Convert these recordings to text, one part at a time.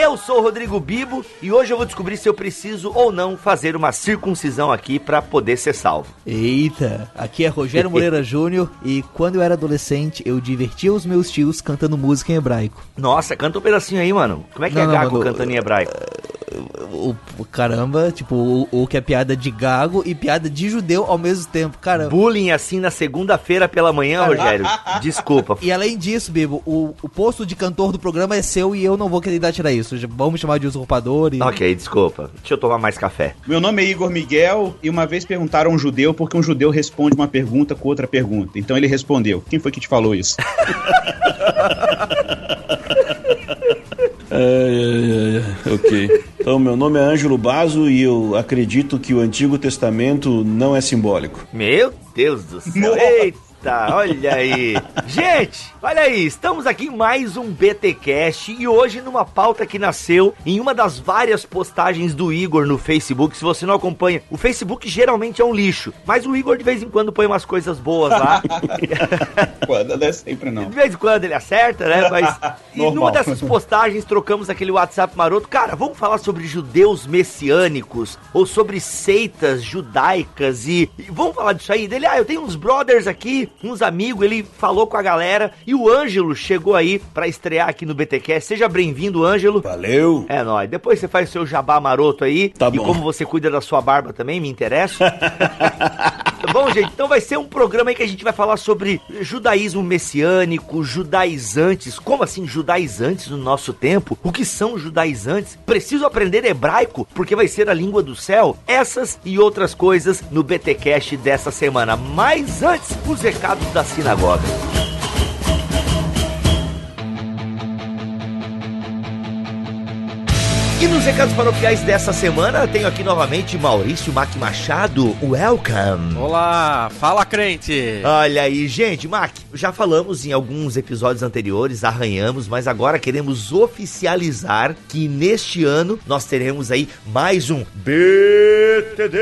Eu sou o Rodrigo Bibo e hoje eu vou descobrir se eu preciso ou não fazer uma circuncisão aqui para poder ser salvo. Eita, aqui é Rogério Moreira Júnior e quando eu era adolescente eu divertia os meus tios cantando música em hebraico. Nossa, canta um pedacinho aí, mano. Como é que não, é não, Gago mano, cantando em hebraico? o, o, caramba, tipo, o, o, que é piada de gago e piada de judeu ao mesmo tempo, cara. Bullying assim na segunda-feira pela manhã, Rogério. Desculpa. E além disso, Bibo, o, o posto de cantor do programa é seu e eu não vou querer dar tirar isso. Vamos chamar de usurpador e... Ok, desculpa. Deixa eu tomar mais café. Meu nome é Igor Miguel e uma vez perguntaram a um judeu porque um judeu responde uma pergunta com outra pergunta. Então ele respondeu. Quem foi que te falou isso? É, é, é, ok. Então, meu nome é Ângelo Bazo e eu acredito que o Antigo Testamento não é simbólico. Meu Deus do céu. Eita, olha aí. Gente, olha aí, estamos aqui em mais um BTcast e hoje numa pauta que nasceu em uma das várias postagens do Igor no Facebook. Se você não acompanha, o Facebook geralmente é um lixo, mas o Igor de vez em quando põe umas coisas boas lá. quando não é sempre não. De vez em quando ele acerta, né? Mas e numa dessas postagens trocamos aquele WhatsApp maroto. Cara, vamos falar sobre judeus messiânicos ou sobre seitas judaicas e, e vamos falar disso aí. Dele, ah, eu tenho uns brothers aqui uns amigos, ele falou com a galera e o Ângelo chegou aí para estrear aqui no BTQ. Seja bem-vindo, Ângelo. Valeu. É nóis. Depois você faz o seu jabá maroto aí. Tá e bom. como você cuida da sua barba também, me interessa. Tá bom, gente? Então vai ser um programa aí que a gente vai falar sobre judaísmo messiânico, judaizantes. Como assim judaizantes no nosso tempo? O que são judaizantes? Preciso aprender hebraico porque vai ser a língua do céu? Essas e outras coisas no BTcast dessa semana. Mas antes, os recados da sinagoga. E nos recados paroquiais dessa semana, tenho aqui novamente Maurício Mac Machado. Welcome! Olá, fala crente! Olha aí, gente, Mac, já falamos em alguns episódios anteriores, arranhamos, mas agora queremos oficializar que neste ano nós teremos aí mais um BTD!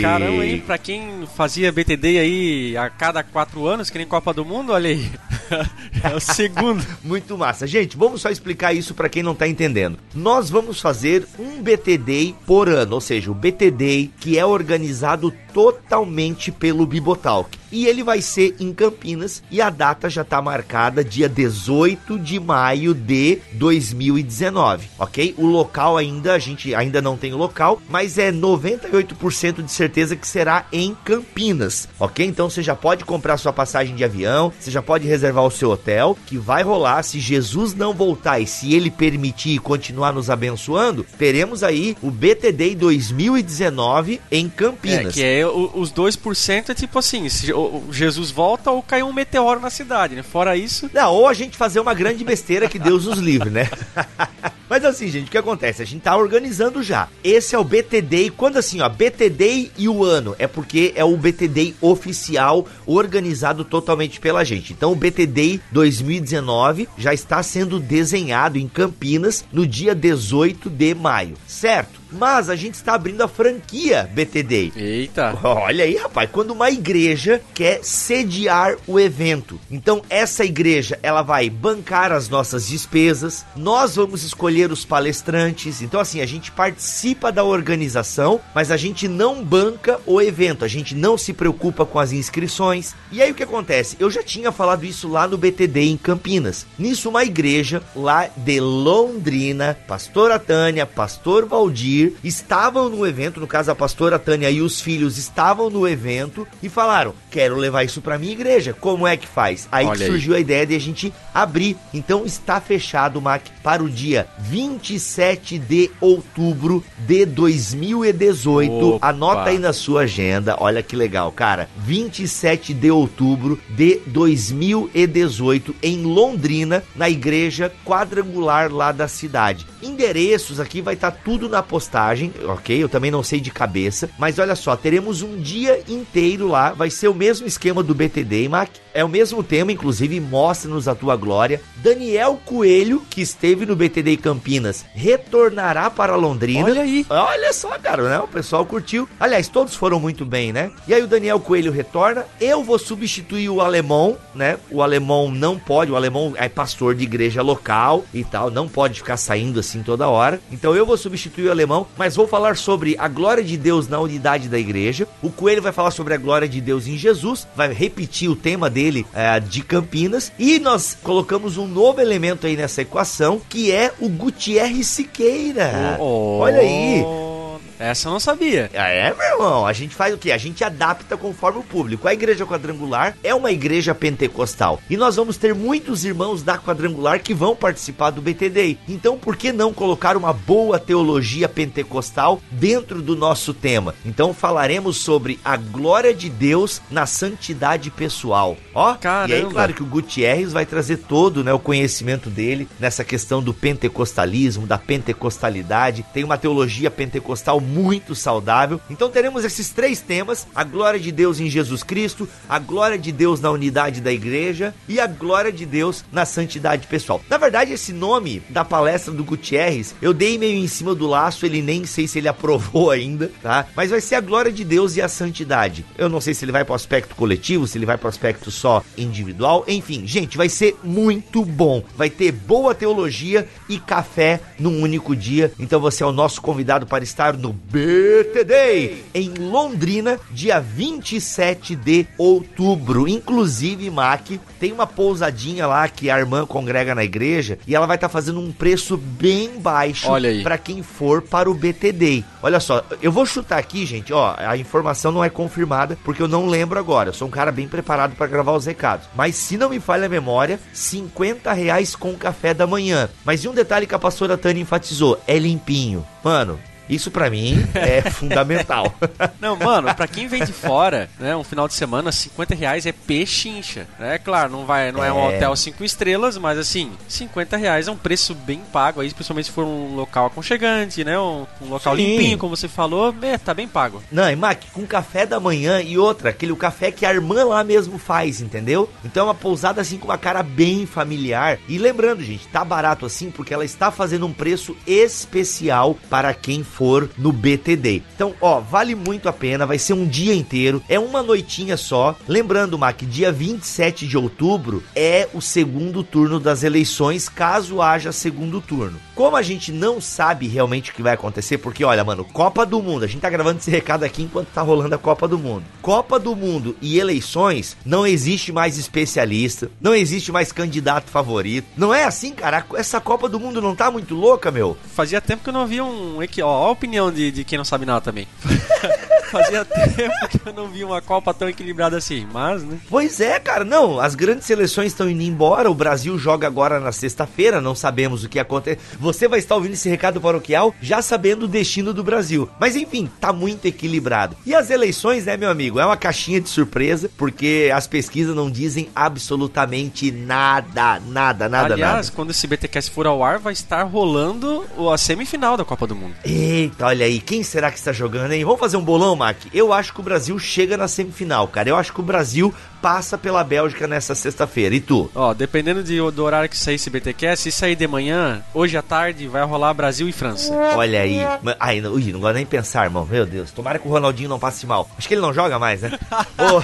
Caramba, hein? Pra quem fazia BTD aí a cada quatro anos, que nem Copa do Mundo, olha aí. é o segundo. Muito massa. Gente, vamos só explicar isso para quem não tá entendendo nós vamos fazer um BTD por ano, ou seja, o BTD que é organizado totalmente pelo Bibotalk. E ele vai ser em Campinas e a data já está marcada dia 18 de maio de 2019, ok? O local ainda, a gente ainda não tem o local, mas é 98% de certeza que será em Campinas, ok? Então você já pode comprar sua passagem de avião, você já pode reservar o seu hotel, que vai rolar se Jesus não voltar e se ele permitir continuar nos abençoando, teremos aí o BTD 2019 em Campinas. É, que é os 2% é tipo assim, se Jesus volta ou cai um meteoro na cidade, né? Fora isso. Não, ou a gente fazer uma grande besteira que Deus nos livre, né? Mas assim, gente, o que acontece? A gente tá organizando já. Esse é o BTD. Quando assim, ó, BTD e o ano, é porque é o BTD oficial, organizado totalmente pela gente. Então, o BTD 2019 já está sendo desenhado em Campinas no dia 18 de maio, certo? Mas a gente está abrindo a franquia BTD. Eita. Olha aí, rapaz, quando uma igreja quer sediar o evento. Então, essa igreja, ela vai bancar as nossas despesas, nós vamos escolher os palestrantes. Então, assim, a gente participa da organização, mas a gente não banca o evento, a gente não se preocupa com as inscrições. E aí o que acontece? Eu já tinha falado isso lá no BTD em Campinas. Nisso, uma igreja lá de Londrina, pastora Tânia, pastor Valdir, estavam no evento, no caso a pastora Tânia e os filhos estavam no evento e falaram: "Quero levar isso para minha igreja. Como é que faz?" Aí que surgiu aí. a ideia de a gente abrir. Então está fechado, Mac, para o dia 27 de outubro de 2018. Opa. Anota aí na sua agenda. Olha que legal, cara. 27 de outubro de 2018 em Londrina, na igreja quadrangular lá da cidade. Endereços aqui vai estar tá tudo na postagem postagem, ok? Eu também não sei de cabeça, mas olha só, teremos um dia inteiro lá, vai ser o mesmo esquema do BTD, Mac. É o mesmo tema, inclusive, mostra-nos a tua glória. Daniel Coelho, que esteve no BTD Campinas, retornará para Londrina. Olha aí. Olha só, cara, né? O pessoal curtiu. Aliás, todos foram muito bem, né? E aí o Daniel Coelho retorna. Eu vou substituir o alemão, né? O alemão não pode, o alemão é pastor de igreja local e tal, não pode ficar saindo assim toda hora. Então eu vou substituir o alemão, mas vou falar sobre a glória de Deus na unidade da igreja. O Coelho vai falar sobre a glória de Deus em Jesus, vai repetir o tema dele é, de Campinas. E nós colocamos um novo elemento aí nessa equação, que é o Gutierrez Siqueira. Oh, Olha aí. Essa eu não sabia. Ah, É, meu irmão, a gente faz o quê? A gente adapta conforme o público. A igreja quadrangular é uma igreja pentecostal. E nós vamos ter muitos irmãos da quadrangular que vão participar do BTD. Então, por que não colocar uma boa teologia pentecostal dentro do nosso tema? Então, falaremos sobre a glória de Deus na santidade pessoal. Ó, e aí, Caramba. claro que o Gutierrez vai trazer todo né, o conhecimento dele nessa questão do pentecostalismo, da pentecostalidade. Tem uma teologia pentecostal muito saudável. Então teremos esses três temas: a glória de Deus em Jesus Cristo, a glória de Deus na unidade da igreja e a glória de Deus na santidade pessoal. Na verdade, esse nome da palestra do Gutierrez, eu dei meio em cima do laço, ele nem sei se ele aprovou ainda, tá? Mas vai ser a glória de Deus e a santidade. Eu não sei se ele vai para o aspecto coletivo, se ele vai para o aspecto só individual, enfim, gente, vai ser muito bom. Vai ter boa teologia e café num único dia. Então você é o nosso convidado para estar no BTD em Londrina, dia 27 de outubro. Inclusive, Mac, tem uma pousadinha lá que a irmã congrega na igreja e ela vai estar fazendo um preço bem baixo para quem for para o BTD. Olha só, eu vou chutar aqui, gente, ó, a informação não é confirmada porque eu não lembro agora. Eu sou um cara bem preparado para gravar os recados. Mas se não me falha a memória, 50 reais com café da manhã. Mas e um detalhe que a pastora Tânia enfatizou, é limpinho. Mano, isso pra mim é fundamental. Não, mano, pra quem vem de fora, né, um final de semana, 50 reais é pechincha. É claro, não, vai, não é, um É. hotel 5 estrelas, mas assim, 50 reais é um preço bem pago aí, principalmente se for um local aconchegante, né? Um, um local Sim. limpinho, como você falou, é, tá bem pago. Não, e Mac, com café da manhã e outra, aquele café que a irmã lá mesmo faz, entendeu? Então é uma pousada assim com uma cara bem familiar. E lembrando, gente, tá barato assim porque ela está fazendo um preço especial para quem for no BTD. Então, ó, vale muito a pena, vai ser um dia inteiro, é uma noitinha só. Lembrando, Mac, dia 27 de outubro é o segundo turno das eleições, caso haja segundo turno. Como a gente não sabe realmente o que vai acontecer, porque olha, mano, Copa do Mundo, a gente tá gravando esse recado aqui enquanto tá rolando a Copa do Mundo. Copa do Mundo e eleições, não existe mais especialista, não existe mais candidato favorito. Não é assim, cara? Essa Copa do Mundo não tá muito louca, meu? Fazia tempo que eu não via um. ó a opinião de, de quem não sabe nada também. Fazia tempo que eu não vi uma Copa tão equilibrada assim, mas, né? Pois é, cara, não, as grandes seleções estão indo embora, o Brasil joga agora na sexta-feira, não sabemos o que acontece. Você vai estar ouvindo esse recado paroquial já sabendo o destino do Brasil. Mas enfim, tá muito equilibrado. E as eleições, né, meu amigo, é uma caixinha de surpresa, porque as pesquisas não dizem absolutamente nada, nada, nada, Aliás, nada. quando esse BTcast for ao ar, vai estar rolando a semifinal da Copa do Mundo. Eita, olha aí, quem será que está jogando, hein? Vamos fazer um bolão, Mac? Eu acho que o Brasil chega na semifinal, cara. Eu acho que o Brasil passa pela Bélgica nessa sexta-feira. E tu? Ó, dependendo de- do horário que sair esse BTcast, se sair de manhã, hoje à tarde vai rolar Brasil e França. Olha aí. Ai, não, ui, não gosto nem de pensar, irmão. Meu Deus. Tomara que o Ronaldinho não passe mal. Acho que ele não joga mais, né? Ô,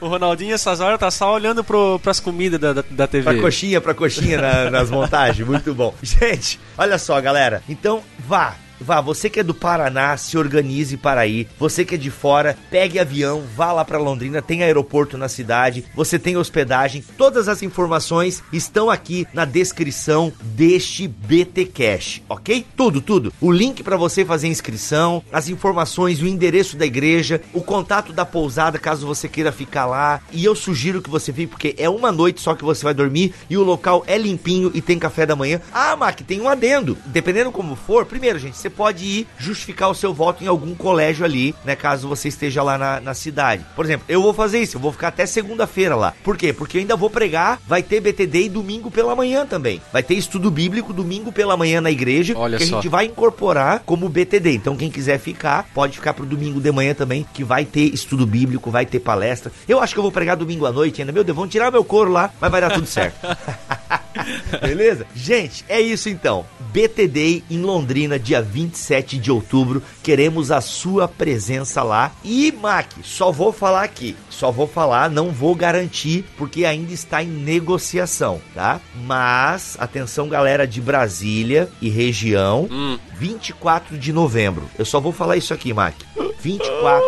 O Ronaldinho, essas horas, tá só olhando pro, pras comidas da, da, da TV. pra coxinha, pra coxinha na- nas montagens. Muito bom. Gente, olha só, galera. Então, vá. Vá, você que é do Paraná, se organize para ir. Você que é de fora, pegue avião, vá lá para Londrina, tem aeroporto na cidade, você tem hospedagem. Todas as informações estão aqui na descrição deste BT Cash, ok? Tudo, tudo. O link para você fazer inscrição, as informações, o endereço da igreja, o contato da pousada caso você queira ficar lá. E eu sugiro que você fique porque é uma noite só que você vai dormir e o local é limpinho e tem café da manhã. Ah, Mac, tem um adendo. Dependendo como for, primeiro, gente, você pode ir justificar o seu voto em algum colégio ali, né? Caso você esteja lá na, na cidade. Por exemplo, eu vou fazer isso, eu vou ficar até segunda-feira lá. Por quê? Porque eu ainda vou pregar, vai ter BTD e domingo pela manhã também. Vai ter estudo bíblico domingo pela manhã na igreja, Olha que só. a gente vai incorporar como BTD. Então quem quiser ficar, pode ficar pro domingo de manhã também, que vai ter estudo bíblico, vai ter palestra. Eu acho que eu vou pregar domingo à noite ainda. Meu Deus, vão tirar meu couro lá, mas vai dar tudo certo. Beleza? Gente, é isso então. BTD em Londrina, dia 27 de outubro. Queremos a sua presença lá. E, Mac, só vou falar aqui. Só vou falar, não vou garantir, porque ainda está em negociação, tá? Mas, atenção, galera de Brasília e região, Hum. 24 de novembro. Eu só vou falar isso aqui, Mac. 24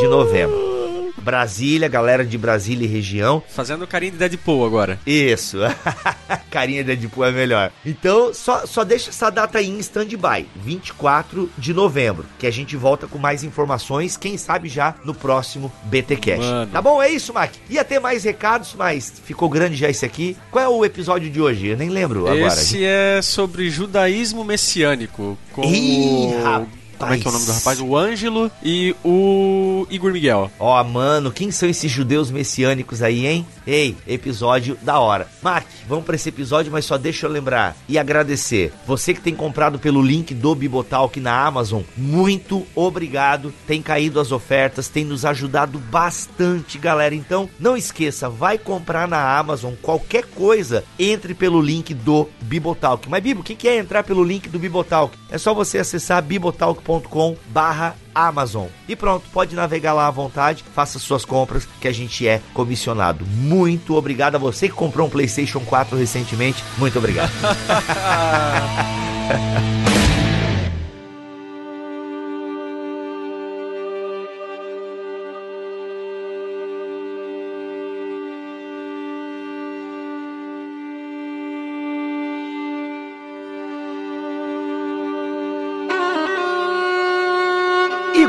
de novembro. Brasília, galera de Brasília e região, Fazendo carinho de Deadpool agora. isso. Carinha de Deadpool é melhor. Então, só, só deixa essa data aí em stand-by. 24 de novembro. Que a gente volta com mais informações. Quem sabe já no próximo BT Cash. Mano. Tá bom? É isso, Mac. Ia ter mais recados, mas ficou grande já esse aqui. Qual é o episódio de hoje? Eu nem lembro agora. Esse é sobre judaísmo messiânico. Com Ih, rapaz. Como é que é o nome do rapaz? O Ângelo e o Igor Miguel. Ó, mano, quem são esses judeus messiânicos aí, hein? Ei, episódio da hora. Mark, vamos pra esse episódio, mas só deixa eu lembrar e agradecer. Você que tem comprado pelo link do Bibotalk na Amazon, muito obrigado. Tem caído as ofertas, tem nos ajudado bastante, galera. Então, não esqueça, vai comprar na Amazon qualquer coisa, entre pelo link do Bibotalk. Mas, Bibo, o que é entrar pelo link do Bibotalk? É só você acessar bibotalk.com barra Amazon. E pronto, pode navegar lá à vontade, faça suas compras que a gente é comissionado. Muito obrigado a você que comprou um PlayStation 4 recentemente. Muito obrigado.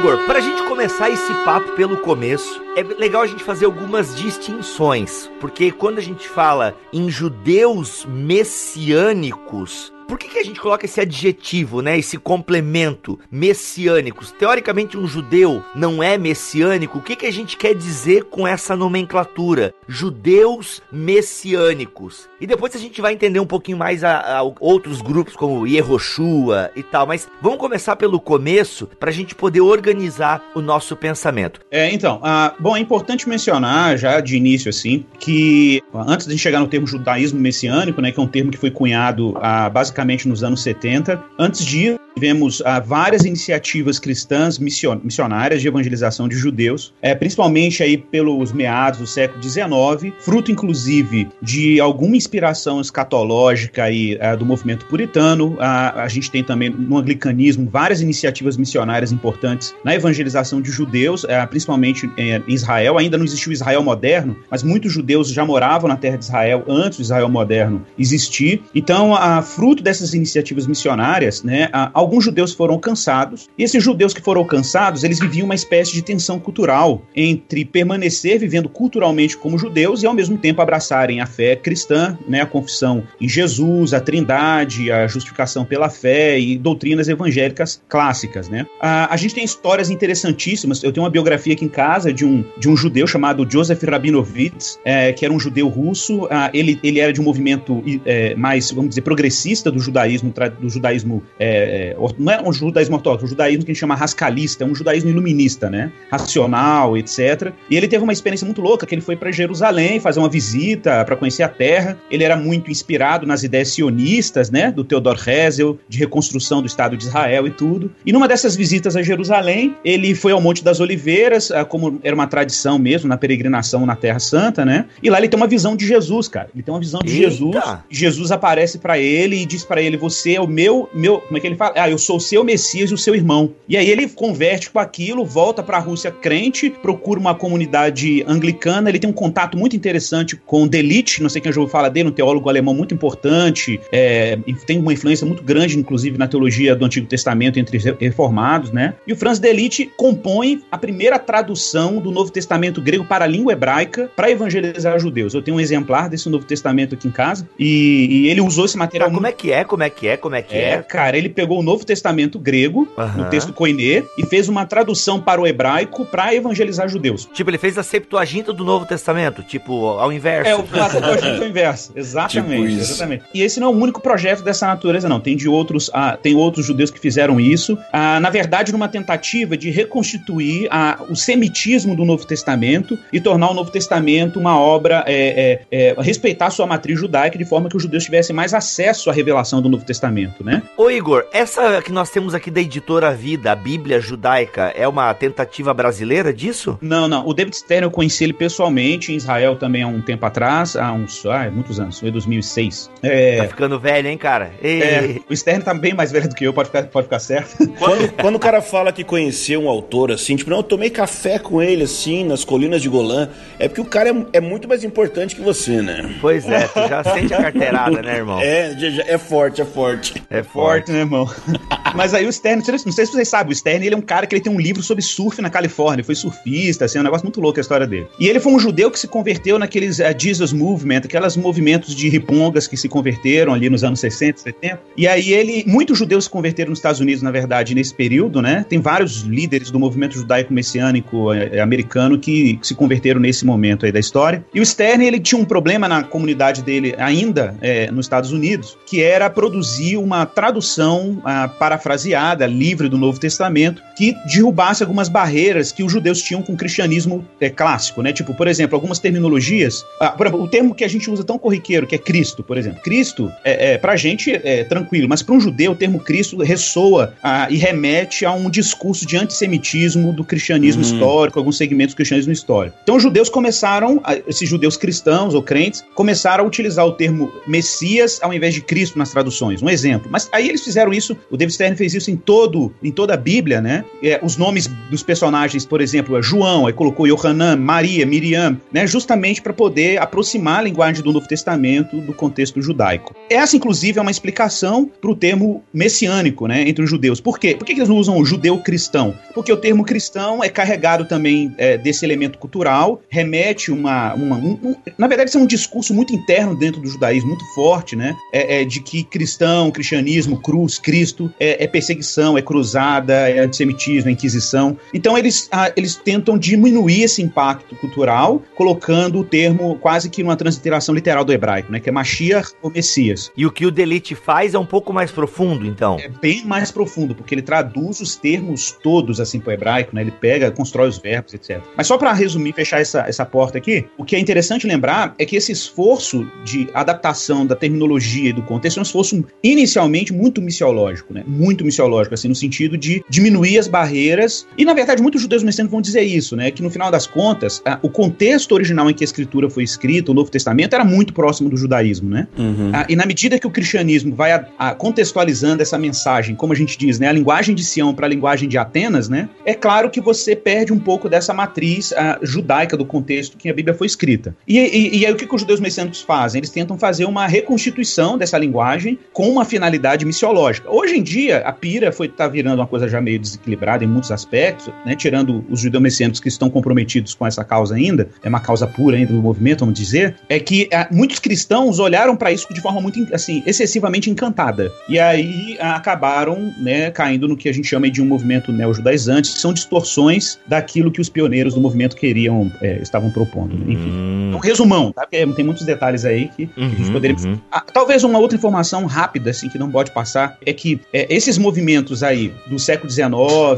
Igor, pra gente começar esse papo pelo começo, é legal a gente fazer algumas distinções, porque quando a gente fala em judeus messiânicos, por que, que a gente coloca esse adjetivo, né? Esse complemento, messiânicos? Teoricamente, um judeu não é messiânico. O que, que a gente quer dizer com essa nomenclatura? Judeus messiânicos. E depois a gente vai entender um pouquinho mais a, a outros grupos, como Yehoshua e tal. Mas vamos começar pelo começo, para a gente poder organizar o nosso pensamento. É, então, ah, bom, é importante mencionar já de início, assim, que antes de chegar no termo judaísmo messiânico, né, que é um termo que foi cunhado ah, basicamente nos anos 70, antes disso, tivemos ah, várias iniciativas cristãs mission- missionárias de evangelização de judeus, é, principalmente aí pelos meados do século XIX, fruto inclusive de alguma inspiração escatológica aí, ah, do movimento puritano. Ah, a gente tem também no anglicanismo várias iniciativas missionárias importantes na evangelização de judeus, ah, principalmente eh, em Israel. Ainda não existiu Israel moderno, mas muitos judeus já moravam na terra de Israel antes do Israel moderno existir. Então, a fruto dessas iniciativas missionárias, né, alguns judeus foram alcançados, e esses judeus que foram alcançados, eles viviam uma espécie de tensão cultural entre permanecer vivendo culturalmente como judeus e ao mesmo tempo abraçarem a fé cristã, né, a confissão em Jesus, a trindade, a justificação pela fé e doutrinas evangélicas clássicas, né. A, a gente tem histórias interessantíssimas, eu tenho uma biografia aqui em casa de um, de um judeu chamado Joseph Rabinovitz, é, que era um judeu russo, ah, ele, ele era de um movimento é, mais, vamos dizer, progressista do judaísmo, do judaísmo é, é, não é um judaísmo ortodoxo, um judaísmo que a gente chama rascalista, é um judaísmo iluminista, né? Racional, etc. E ele teve uma experiência muito louca, que ele foi para Jerusalém fazer uma visita para conhecer a terra. Ele era muito inspirado nas ideias sionistas, né? Do Theodor Herzl, de reconstrução do Estado de Israel e tudo. E numa dessas visitas a Jerusalém, ele foi ao Monte das Oliveiras, ah, como era uma tradição mesmo, na peregrinação na Terra Santa, né? E lá ele tem uma visão de Jesus, cara. Ele tem uma visão de Eita! Jesus. Jesus aparece para ele e diz para ele: Você é o meu, meu. Como é que ele fala? Ah, eu sou o seu Messias e o seu irmão. E aí ele converte com aquilo, volta para a Rússia crente, procura uma comunidade anglicana. Ele tem um contato muito interessante com Delitzsch, não sei quem já ouviu falar dele, um teólogo alemão muito importante. é, tem uma influência muito grande, inclusive, na teologia do Antigo Testamento entre os reformados, né? E o Franz Delitzsch compõe a primeira tradução do Novo Testamento grego para a língua hebraica para evangelizar judeus. Eu tenho um exemplar desse Novo Testamento aqui em casa e, e ele usou esse material Tá, como é que é? Como é que é? Como é que É, é? cara, ele pegou o Novo Testamento grego, Aham. no texto Koiné, e fez uma tradução para o hebraico para evangelizar judeus. Tipo, ele fez a Septuaginta do Novo Testamento, tipo, ao inverso. É, o projeto o inverso. Exatamente, Tipo exatamente. E esse não é o único projeto dessa natureza, não. Tem de outros, ah, tem outros judeus que fizeram isso. Ah, na verdade, numa tentativa de reconstituir ah, o semitismo do Novo Testamento e tornar o Novo Testamento uma obra, é, é, é, respeitar sua matriz judaica de forma que os judeus tivessem mais acesso à revelação do Novo Testamento, né? Ô Igor, essa que nós temos aqui da editora Vida, a Bíblia Judaica, é uma tentativa brasileira disso? Não, não. O David Stern eu conheci ele pessoalmente em Israel também há um tempo atrás, há uns, ah, muitos anos, foi 2006. É, Tá ficando velho, hein, cara? Ei, é, o Stern tá bem mais velho do que eu, pode ficar, pode ficar certo. Quando, quando o cara fala que conheceu um autor assim, tipo, não, eu tomei café com ele assim, nas colinas de Golã, é porque o cara é, é muito mais importante que você, né? Pois é, tu já sente a carteirada, né, irmão? É, já- já- é forte, é forte. É Forte, né, irmão? Mas aí o Stern, não sei se vocês sabem, o Stern ele é um cara que ele tem um livro sobre surf na Califórnia, foi surfista, assim, é um negócio muito louco a história dele. E ele foi um judeu que se converteu naqueles eh, Jesus Movement, aquelas movimentos de ripongas que se converteram ali nos anos 60, 70. E aí ele, muitos judeus se converteram nos Estados Unidos, na verdade, nesse período, né? Tem vários líderes do movimento judaico-messiânico eh, americano que, que se converteram nesse momento aí da história. E o Stern, ele tinha um problema na comunidade dele ainda eh, nos Estados Unidos, que era produzir uma tradução ah, parafraseada, livre do Novo Testamento, que derrubasse algumas barreiras que os judeus tinham com o cristianismo eh, clássico, né? Tipo, por exemplo, algumas terminologias. ah, por exemplo, o termo que a gente usa tão corriqueiro, que é Cristo, por exemplo. Cristo, é, é, pra gente é tranquilo, mas para um judeu o termo Cristo ressoa ah, e remete a um discurso de antissemitismo do cristianismo Uhum. histórico, alguns segmentos do cristianismo histórico. Então os judeus começaram, esses judeus cristãos ou crentes, começaram a utilizar o termo Messias ao invés de Cristo traduções. Um exemplo. Mas aí eles fizeram isso, o David Stern fez isso em todo, em toda a Bíblia, né? É, os nomes dos personagens, por exemplo, é João, aí colocou Yohanan, Maria, Miriam, né? Justamente para poder aproximar a linguagem do Novo Testamento do contexto judaico. Essa, inclusive, é uma explicação para o termo messiânico, né? Entre os judeus. Por quê? Por que que eles não usam o judeu-cristão? Porque o termo cristão é carregado também é, desse elemento cultural, remete uma. uma um- um- na verdade, isso é um discurso muito interno dentro do judaísmo, muito forte, né? É, é de que cristão, cristianismo, cruz, Cristo é, é perseguição, é cruzada, é antissemitismo, é inquisição. Então eles, ah, eles tentam diminuir esse impacto cultural, colocando o termo quase que numa transliteração literal do hebraico, né? Que é Mashiach ou Messias. E o que o Delete faz é um pouco mais profundo, então. É bem mais profundo, porque ele traduz os termos todos assim para o hebraico, né? Ele pega, constrói os verbos, etc. Mas só para resumir, fechar essa, essa porta aqui, o que é interessante lembrar é que esse esforço de adaptação da terminologia e do contexto é um inicialmente muito missiológico, né? Muito missiológico, assim, no sentido de diminuir as barreiras. E na verdade, muitos judeus messiânicos vão dizer isso, né? Que no final das contas, ah, o contexto original em que a escritura foi escrita, o Novo Testamento, era muito próximo do judaísmo, né? Uhum. Ah, e na medida que o cristianismo vai a- a- contextualizando essa mensagem, como a gente diz, né, a linguagem de Sião para a linguagem de Atenas, né, é claro que você perde um pouco dessa matriz judaica do contexto que a Bíblia foi escrita. E, e- e aí o que, que os judeus messiânicos fazem? Eles tentam fazer uma reconstituição dessa linguagem com uma finalidade missiológica. Hoje em dia, a pira foi tá virando uma coisa já meio desequilibrada em muitos aspectos, né, tirando os judeus messiânicos que estão comprometidos com essa causa ainda, é uma causa pura ainda do movimento, vamos dizer, é que ah, muitos cristãos olharam para isso de forma muito, assim, excessivamente encantada. E aí ah, acabaram, né, caindo no que a gente chama de um movimento neo-judaizante, que são distorções daquilo que os pioneiros do movimento queriam, eh, estavam propondo. né? Enfim. Hum, Um resumão, tá? Porque tem muitos detalhes aí que a gente uhum, poderia uhum. ah, talvez uma outra informação rápida, assim, que não pode passar, é que é, esses movimentos aí do século XIX,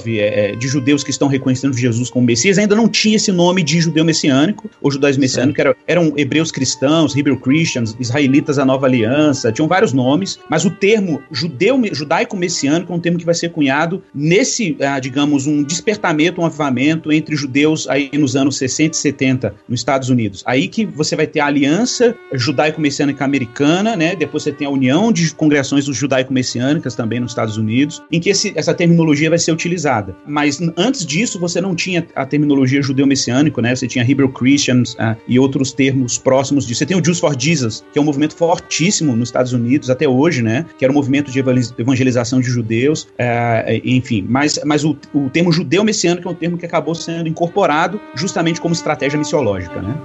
é, é, de judeus que estão reconhecendo Jesus como Messias, ainda não tinha esse nome de judeu messiânico, ou judaísmo messiânico, era, eram hebreus cristãos, Hebrew Christians, israelitas da nova aliança, tinham vários nomes, mas o termo judeu, judaico-messiânico é um termo que vai ser cunhado nesse, ah, digamos, um despertamento, um avivamento entre judeus aí nos anos 60 e 70 nos Estados Unidos. Aí que você vai ter a aliança judaico-messiânica americana, né? Depois você tem a união de congregações judaico-messiânicas também nos Estados Unidos, em que esse, essa terminologia vai ser utilizada. Mas antes disso, você não tinha a terminologia judeu-messiânico, né? Você tinha Hebrew Christians uh, e outros termos próximos disso. Você tem o Jews for Jesus, que é um movimento fortíssimo nos Estados Unidos até hoje, né? Que era um movimento de evangelização de judeus, uh, enfim. Mas, mas o, o termo judeu-messiânico é um termo que acabou sendo incorporado justamente como estratégia missiológica, né?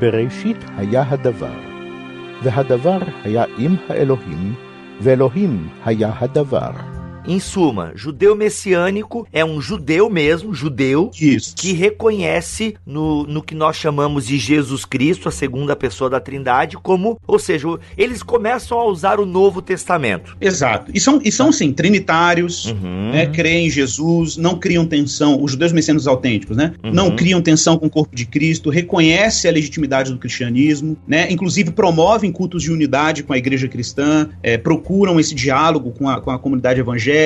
Bereshit Hayah Davar והדבר היה עם האלוהים, ואלוהים היה הדבר. Em suma, judeu messiânico é um judeu mesmo, judeu, Isso. que reconhece no, no que nós chamamos de Jesus Cristo, a segunda pessoa da Trindade, como, ou seja, eles começam a usar o Novo Testamento. Exato. E são, e são sim, trinitários, Uhum. né, creem em Jesus, não criam tensão, os judeus messiânicos autênticos, né? Uhum. Não criam tensão com o corpo de Cristo, reconhece a legitimidade do cristianismo, né? Inclusive promovem cultos de unidade com a igreja cristã, é, procuram esse diálogo com a, com a comunidade evangélica,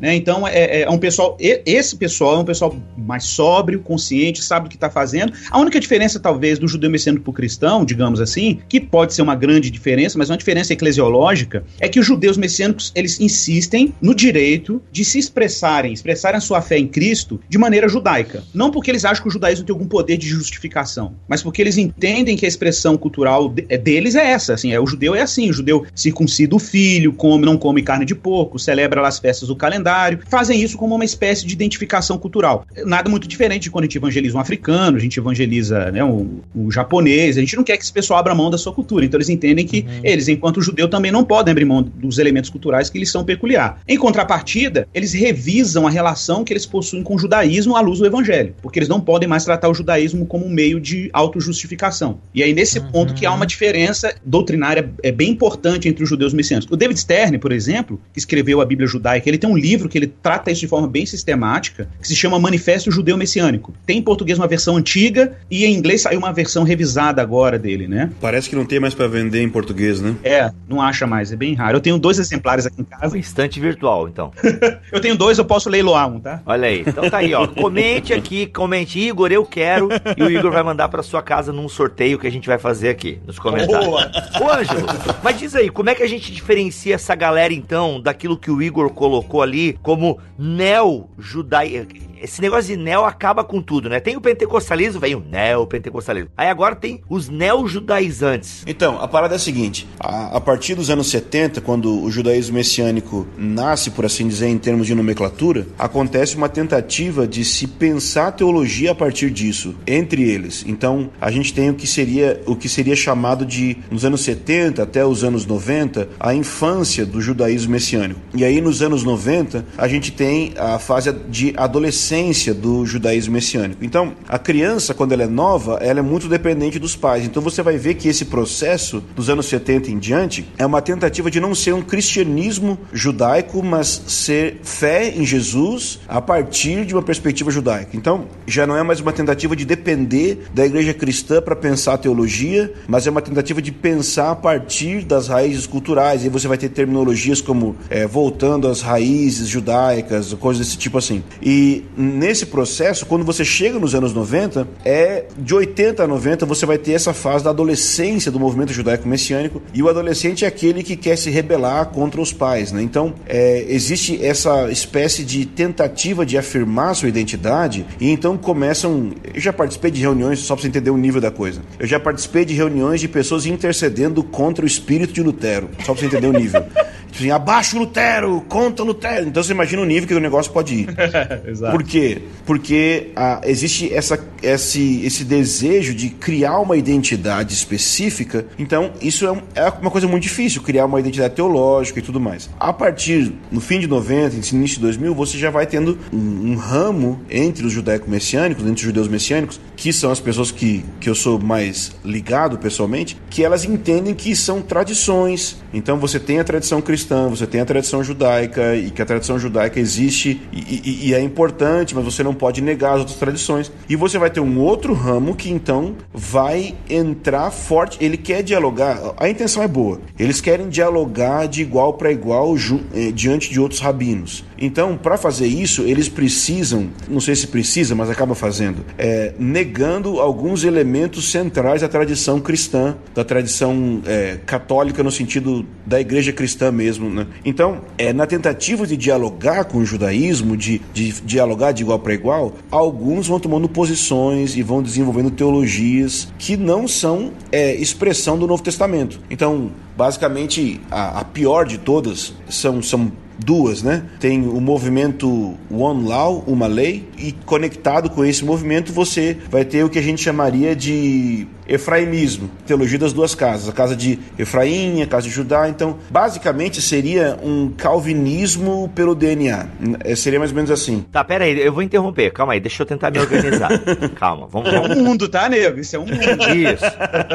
né? Então é, é um pessoal, esse pessoal é um pessoal mais sóbrio, consciente, sabe do que está fazendo. A única diferença, talvez, do judeu messiânico para o cristão, digamos assim, que pode ser uma grande diferença, mas uma diferença eclesiológica, é que os judeus messiânicos eles insistem no direito de se expressarem, expressarem a sua fé em Cristo de maneira judaica. Não porque eles acham que o judaísmo tem algum poder de justificação, mas porque eles entendem que a expressão cultural é deles é essa. Assim, é, o judeu é assim: o judeu circuncida o filho, come, não come carne de porco, celebra as festas do calendário, fazem isso como uma espécie de identificação cultural. Nada muito diferente de quando a gente evangeliza um africano, a gente evangeliza né, um, um japonês, a gente não quer que esse pessoal abra mão da sua cultura. Então eles entendem que eles, enquanto judeu, também não podem abrir mão dos elementos culturais que eles são peculiar. Em contrapartida, eles revisam a relação que eles possuem com o judaísmo à luz do evangelho, porque eles não podem mais tratar o judaísmo como um meio de autojustificação. E aí, nesse ponto, que há uma diferença doutrinária é bem importante entre os judeus messiânicos. O David Stern, por exemplo, que escreveu a Bíblia judaica, ele tem um livro que ele trata isso de forma bem sistemática, que se chama Manifesto Judeu Messiânico. Tem em português uma versão antiga e em inglês saiu uma versão revisada agora dele, né? Parece que não tem mais pra vender em português, né? É, não acha mais, é bem raro. Eu tenho dois exemplares aqui em Um casa. estante virtual, então. Eu tenho dois, eu posso leiloar um, tá? Olha aí. Então tá aí, ó. Comente aqui, comente, Igor, eu quero. E o Igor vai mandar pra sua casa num sorteio que a gente vai fazer aqui nos comentários. Boa! Ô, Ângelo, mas diz aí, como é que a gente diferencia essa galera, então, daquilo que o Igor colocou ali como neo-judaico? Esse negócio de neo acaba com tudo, né? Tem o pentecostalismo, vem o neo-pentecostalismo. Aí agora tem os neo-judaizantes. Então, a parada é a seguinte: a, a partir dos anos 70, quando o judaísmo messiânico nasce, por assim dizer, em termos de nomenclatura, acontece uma tentativa de se pensar teologia a partir disso, entre eles. Então, a gente tem o que seria o que seria chamado de, nos anos 70 até os anos 90, a infância do judaísmo messiânico. E aí, nos anos 90, a gente tem a fase de adolescência do judaísmo messiânico. Então, a criança, quando ela é nova, ela é muito dependente dos pais. Então, você vai ver que esse processo, dos anos 70 em diante, é uma tentativa de não ser um cristianismo judaico, mas ser fé em Jesus a partir de uma perspectiva judaica. Então, já não é mais uma tentativa de depender da igreja cristã para pensar a teologia, mas é uma tentativa de pensar a partir das raízes culturais. E você vai ter terminologias como é, voltando às raízes judaicas, coisas desse tipo assim. E nesse processo, quando você chega nos anos 90, é de 80 a 90 você vai ter essa fase da adolescência do movimento judaico messiânico e o adolescente é aquele que quer se rebelar contra os pais, né? Então é, existe essa espécie de tentativa de afirmar sua identidade e então começam. Eu já participei de reuniões só para você entender o nível da coisa. Eu já participei de reuniões de pessoas intercedendo contra o espírito de Lutero, só para você entender o nível. Tipo assim, abaixo Lutero, contra Lutero. Então você imagina o nível que o negócio pode ir. Exato. Por quê? Porque ah, existe essa, esse, esse desejo de criar uma identidade específica. Então, isso é, um- é uma coisa muito difícil, criar uma identidade teológica e tudo mais. A partir, no fim de 90, início de 2000, você já vai tendo um, um ramo entre os judaico-messiânicos, entre os judeus messiânicos, que são as pessoas que, que eu sou mais ligado pessoalmente, que elas entendem que são tradições. Então, você tem a tradição cristã, você tem a tradição judaica, e que a tradição judaica existe e, e- e é importante, mas você não pode negar as outras tradições. E você vai ter um outro ramo que então vai entrar forte. Ele quer dialogar, a intenção é boa. Eles querem dialogar de igual para igual eh, diante de outros rabinos. Então, para fazer isso, eles precisam, não sei se precisa, mas acaba fazendo, é, negando alguns elementos centrais da tradição cristã, da tradição é, católica no sentido da igreja cristã mesmo. Né? Então, é, na tentativa de dialogar com o judaísmo, de, de dialogar de igual para igual, alguns vão tomando posições e vão desenvolvendo teologias que não são é, expressão do Novo Testamento. Então, basicamente, a, a pior de todas são, são duas, né? Tem o movimento One Law, uma lei, e conectado com esse movimento você vai ter o que a gente chamaria de efraimismo, teologia das duas casas, a casa de Efraim, a casa de Judá. Então, basicamente seria um calvinismo pelo DNA. É, seria mais ou menos assim. Tá, pera aí, eu vou interromper. Calma aí, deixa eu tentar me organizar. Calma, vamos, É vamos. um mundo, tá, nego? Isso é um mundo. Isso.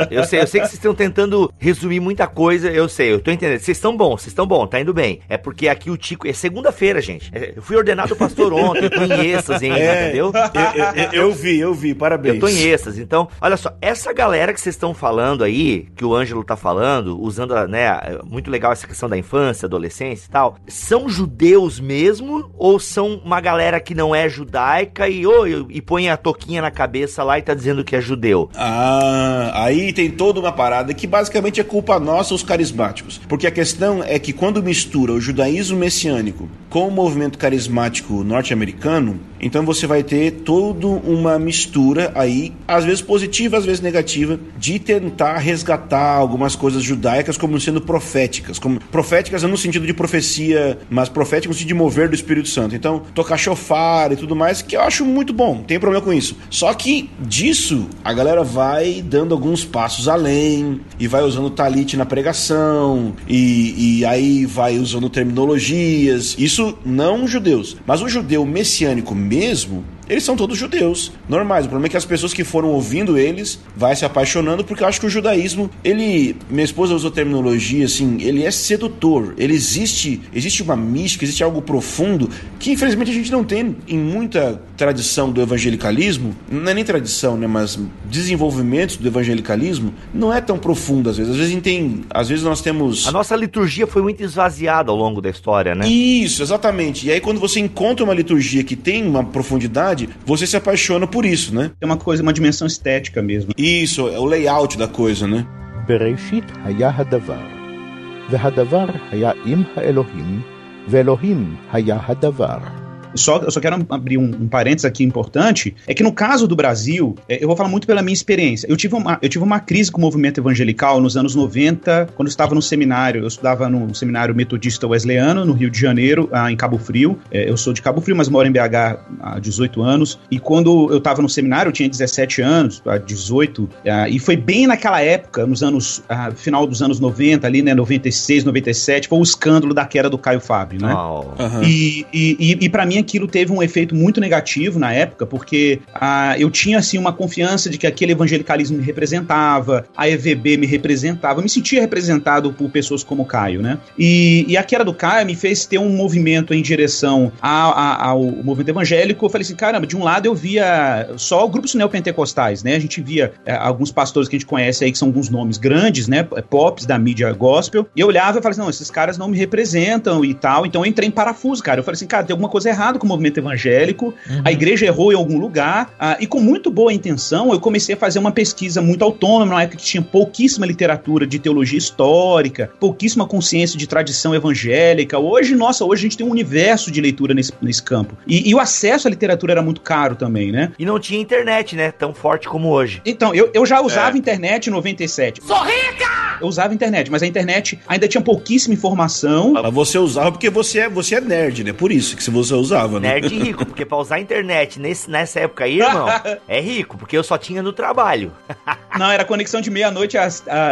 Eu sei, eu sei que vocês estão tentando resumir muita coisa, eu sei, eu tô entendendo. Vocês estão bons, vocês estão bons, tá indo bem. É porque aqui o Tico. É segunda-feira, gente. É, Eu fui ordenado pastor ontem, eu tô em êxtase ainda, É, entendeu? Eu, eu- eu- eu vi, eu vi, parabéns. Eu tô em êxtase. Então, olha só, essa galera que vocês estão falando aí, que o Ângelo tá falando, usando, né, muito legal essa questão da infância, adolescência e tal, são judeus mesmo ou são uma galera que não é judaica e, ô, e põe a toquinha na cabeça lá e tá dizendo que é judeu? Ah, aí tem toda uma parada que basicamente é culpa nossa, os carismáticos. Porque a questão é que quando mistura o judaísmo messiânico com o movimento carismático norte-americano, então você vai ter toda uma mistura aí, às vezes positiva, às vezes negativa, de tentar resgatar algumas coisas judaicas como sendo proféticas. Como, proféticas no sentido de profecia, mas proféticas no sentido de mover do Espírito Santo. Então, tocar chofar e tudo mais, que eu acho muito bom, não tem problema com isso. Só que disso, a galera vai dando alguns passos além e vai usando talit na pregação e, e aí vai usando terminologias. Isso não judeus, mas o judeu messiânico mesmo, eles são todos judeus, normais. O problema é que as pessoas que foram ouvindo eles vai se apaixonando porque eu acho que o judaísmo, ele, minha esposa usou terminologia assim, ele é sedutor. Ele existe, existe uma mística, existe algo profundo que infelizmente a gente não tem em muita tradição do evangelicalismo, não é nem tradição, né, mas desenvolvimento do evangelicalismo não é tão profundo às vezes. Às vezes tem, às vezes nós temos A nossa liturgia foi muito esvaziada ao longo da história, né? isso, exatamente. E aí, quando você encontra uma liturgia que tem uma profundidade, você se apaixona por isso, né? Tem uma coisa, uma dimensão estética mesmo. Isso, é o layout da coisa, né? בראשית היה הדבר, והדבר היה עם האלוהים, ואלוהים היה הדבר. só, eu só quero abrir um, um parênteses aqui importante, é que no caso do Brasil, é, eu vou falar muito pela minha experiência. Eu tive, uma, eu tive uma crise com o movimento evangelical nos anos 90, quando eu estava no seminário. Eu estudava no seminário metodista wesleyano, no Rio de Janeiro, ah, em Cabo Frio. É, eu sou de Cabo Frio, mas moro em BH há 18 anos. E quando eu estava no seminário, eu tinha 17 anos, ah, 18, ah, e foi bem naquela época, nos anos, ah, final dos anos 90, ali, né, 96, 97, foi o escândalo da queda do Caio Fábio, né? Oh. Aham. E, e, e, e para mim aquilo teve um efeito muito negativo na época, porque ah, eu tinha assim uma confiança de que aquele evangelicalismo me representava, a EVB me representava, eu me sentia representado por pessoas como o Caio, né? E, e a queda do Caio me fez ter um movimento em direção a- a- ao movimento evangélico. Eu falei assim, caramba, de um lado eu via só grupos neopentecostais, né? A gente via eh, alguns pastores que a gente conhece aí que são alguns nomes grandes, né? Pops da mídia gospel. E eu olhava e falava assim, não, esses caras não me representam e tal. Então eu entrei em parafuso, cara. Eu falei assim, cara, tem alguma coisa errada com o movimento evangélico. A igreja errou em algum lugar. ah, e com muito boa intenção, eu comecei a fazer uma pesquisa muito autônoma, numa época que tinha pouquíssima literatura de teologia histórica, pouquíssima consciência de tradição evangélica. Hoje, nossa, hoje a gente tem um universo de leitura nesse, nesse campo. E, e o acesso à literatura era muito caro também, né? E não tinha internet, né? Tão forte como hoje. Então, eu, eu já usava internet em 97. Sou rica! Eu usava internet, mas a internet ainda tinha pouquíssima informação. Mas você usava porque você é, você é nerd, né? Por isso que você usava, né? Nerd rico, porque pra usar a internet nesse, nessa época aí, irmão, é rico, porque eu só tinha no trabalho. Não, era conexão de meia-noite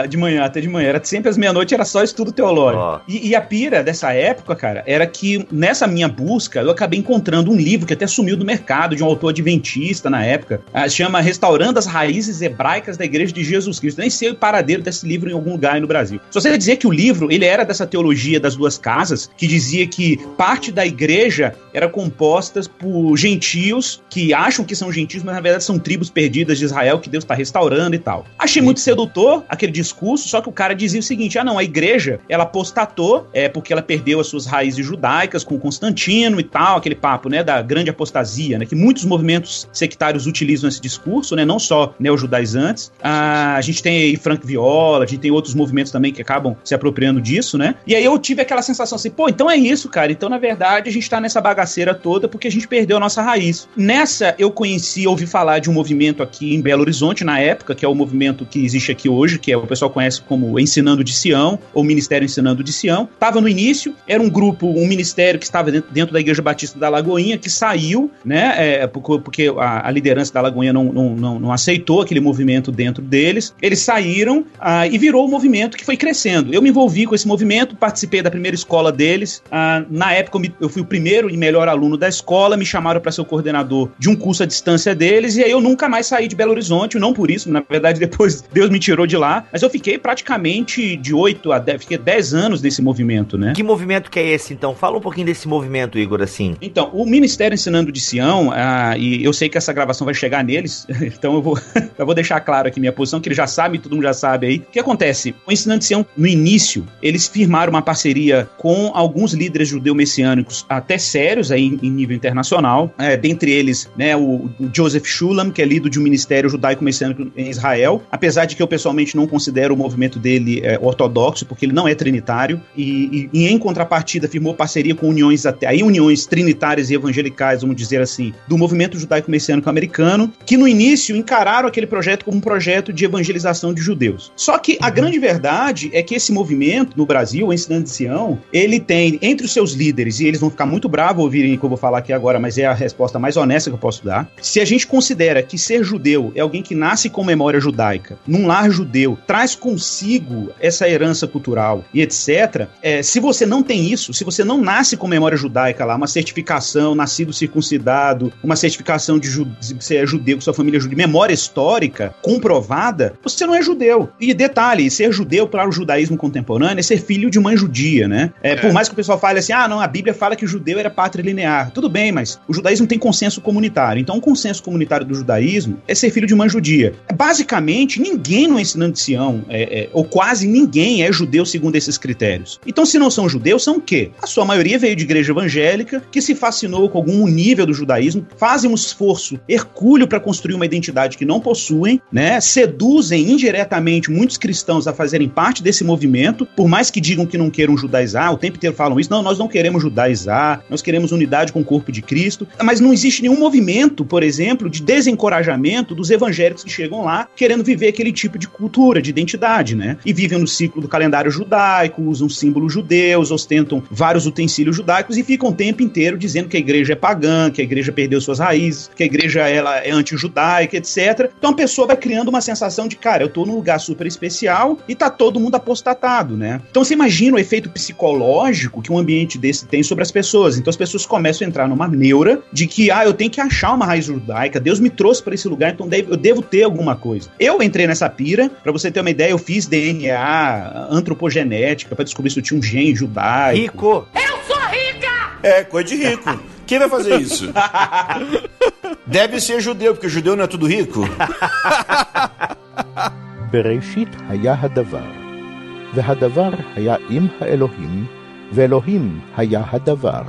de manhã até de manhã. Era sempre às meia-noite, era só estudo teológico. Ó. E, e a pira dessa época, cara, era que nessa minha busca eu acabei encontrando um livro que até sumiu do mercado, de um autor adventista na época. ah, chama Restaurando as Raízes Hebraicas da Igreja de Jesus Cristo. Nem sei o paradeiro desse livro em algum lugar aí no Brasil. Só sei dizer que o livro, ele era dessa teologia das duas casas, que dizia que parte da igreja era composta por gentios que acham que são gentios, mas na verdade são tribos perdidas de Israel que Deus está restaurando e tal. Achei muito sedutor aquele discurso, só que o cara dizia o seguinte: ah, não, a igreja ela apostatou é porque ela perdeu as suas raízes judaicas com Constantino e tal, aquele papo, né, da grande apostasia, né, que muitos movimentos sectários utilizam esse discurso, né, não só neojudaizantes. Ah, a gente tem aí Frank Viola, a gente tem outros outros movimentos também que acabam se apropriando disso, né? E aí eu tive aquela sensação assim, pô, então é isso, cara. Então, na verdade, a gente tá nessa bagaceira toda porque a gente perdeu a nossa raiz. Nessa, eu conheci, ouvi falar de um movimento aqui em Belo Horizonte na época, que é o movimento que existe aqui hoje, que é o pessoal conhece como Ensinando de Sião, ou Ministério Ensinando de Sião. Tava no início, era um grupo, um ministério que estava dentro, dentro da Igreja Batista da Lagoinha, que saiu, né? É, porque a, a, liderança da Lagoinha não, não, não, não, aceitou aquele movimento dentro deles. Eles saíram ah, e virou um movimento que foi crescendo. Eu me envolvi com esse movimento, participei da primeira escola deles. Ah, na época, eu, me, eu fui o primeiro e melhor aluno da escola, me chamaram para ser o coordenador de um curso à distância deles, e aí eu nunca mais saí de Belo Horizonte, não por isso, na verdade, depois Deus me tirou de lá, mas eu fiquei praticamente de 8 a 10, fiquei 10 anos nesse movimento, né? Que movimento que é esse, então? Fala um pouquinho desse movimento, Igor, assim. Então, o Ministério Ensinando de Sião, ah, e eu sei que essa gravação vai chegar neles, então eu vou, eu vou deixar claro aqui minha posição, que eles já sabem, todo mundo já sabe aí. O que acontece? O Ensinando de Sião, no início, eles firmaram uma parceria com alguns líderes judeu-messiânicos até sérios aí em, nível internacional, é, dentre eles, né, o, o Joseph Shulam, que é líder de um ministério judaico-messiânico em Israel, apesar de que eu pessoalmente não considero o movimento dele é, ortodoxo, porque ele não é trinitário, e, e, e, em contrapartida firmou parceria com uniões até aí uniões trinitárias e evangelicais, vamos dizer assim, do movimento judaico-messiânico americano, que no início encararam aquele projeto como um projeto de evangelização de judeus. Só que a grande verdade é que esse movimento no Brasil, o Ensinando de Sião, ele tem entre os seus líderes, e eles vão ficar muito bravos ouvirem o que eu vou falar aqui agora, mas é a resposta mais honesta que eu posso dar. Se a gente considera que ser judeu é alguém que nasce com memória judaica, num lar judeu, traz consigo essa herança cultural e etc., é, se você não tem isso, se você não nasce com memória judaica lá, uma certificação, nascido circuncidado, uma certificação de ju você é judeu, que sua família é judeu, memória histórica comprovada, você não é judeu. E detalhe, ser judeu para o judaísmo contemporâneo é ser filho de mãe judia, né? É, é. Por mais que o pessoal fale assim, ah, não, a Bíblia fala que o judeu era pátria linear. Tudo bem, mas o judaísmo tem consenso comunitário. Então, o consenso comunitário do judaísmo é ser filho de mãe judia. Basicamente, ninguém no ensinando de Sião, é, é, ou quase ninguém é judeu segundo esses critérios. Então, se não são judeus, são o quê? A sua maioria veio de igreja evangélica, que se fascinou com algum nível do judaísmo, fazem um esforço hercúleo para construir uma identidade que não possuem, né? Seduzem indiretamente muitos cristãos a fazerem parte desse movimento, por mais que digam que não queiram judaizar, o tempo inteiro falam isso, não, nós não queremos judaizar, nós queremos unidade com o corpo de Cristo, mas não existe nenhum movimento, por exemplo, de desencorajamento dos evangélicos que chegam lá querendo viver aquele tipo de cultura, de identidade, né? E vivem no ciclo do calendário judaico, usam símbolos judeus, ostentam vários utensílios judaicos e ficam o tempo inteiro dizendo que a igreja é pagã, que a igreja perdeu suas raízes, que a igreja ela é anti-judaica, etc. Então a pessoa vai criando uma sensação de, cara, eu tô num lugar super especial e tá todo mundo apostatado, né? Então você imagina o efeito psicológico que um ambiente desse tem sobre as pessoas. Então as pessoas começam a entrar numa neura de que, ah, eu tenho que achar uma raiz judaica, Deus me trouxe para esse lugar, então eu devo ter alguma coisa. Eu entrei nessa pira, para você ter uma ideia, eu fiz DNA, antropogenética, para descobrir se eu tinha um gene judaico. Rico! Eu sou rica! É, coisa de rico. Quem vai fazer isso? Deve ser judeu, porque judeu não é tudo rico. בראשית היה הדבר, והדבר היה עם האלוהים, ואלוהים היה הדבר.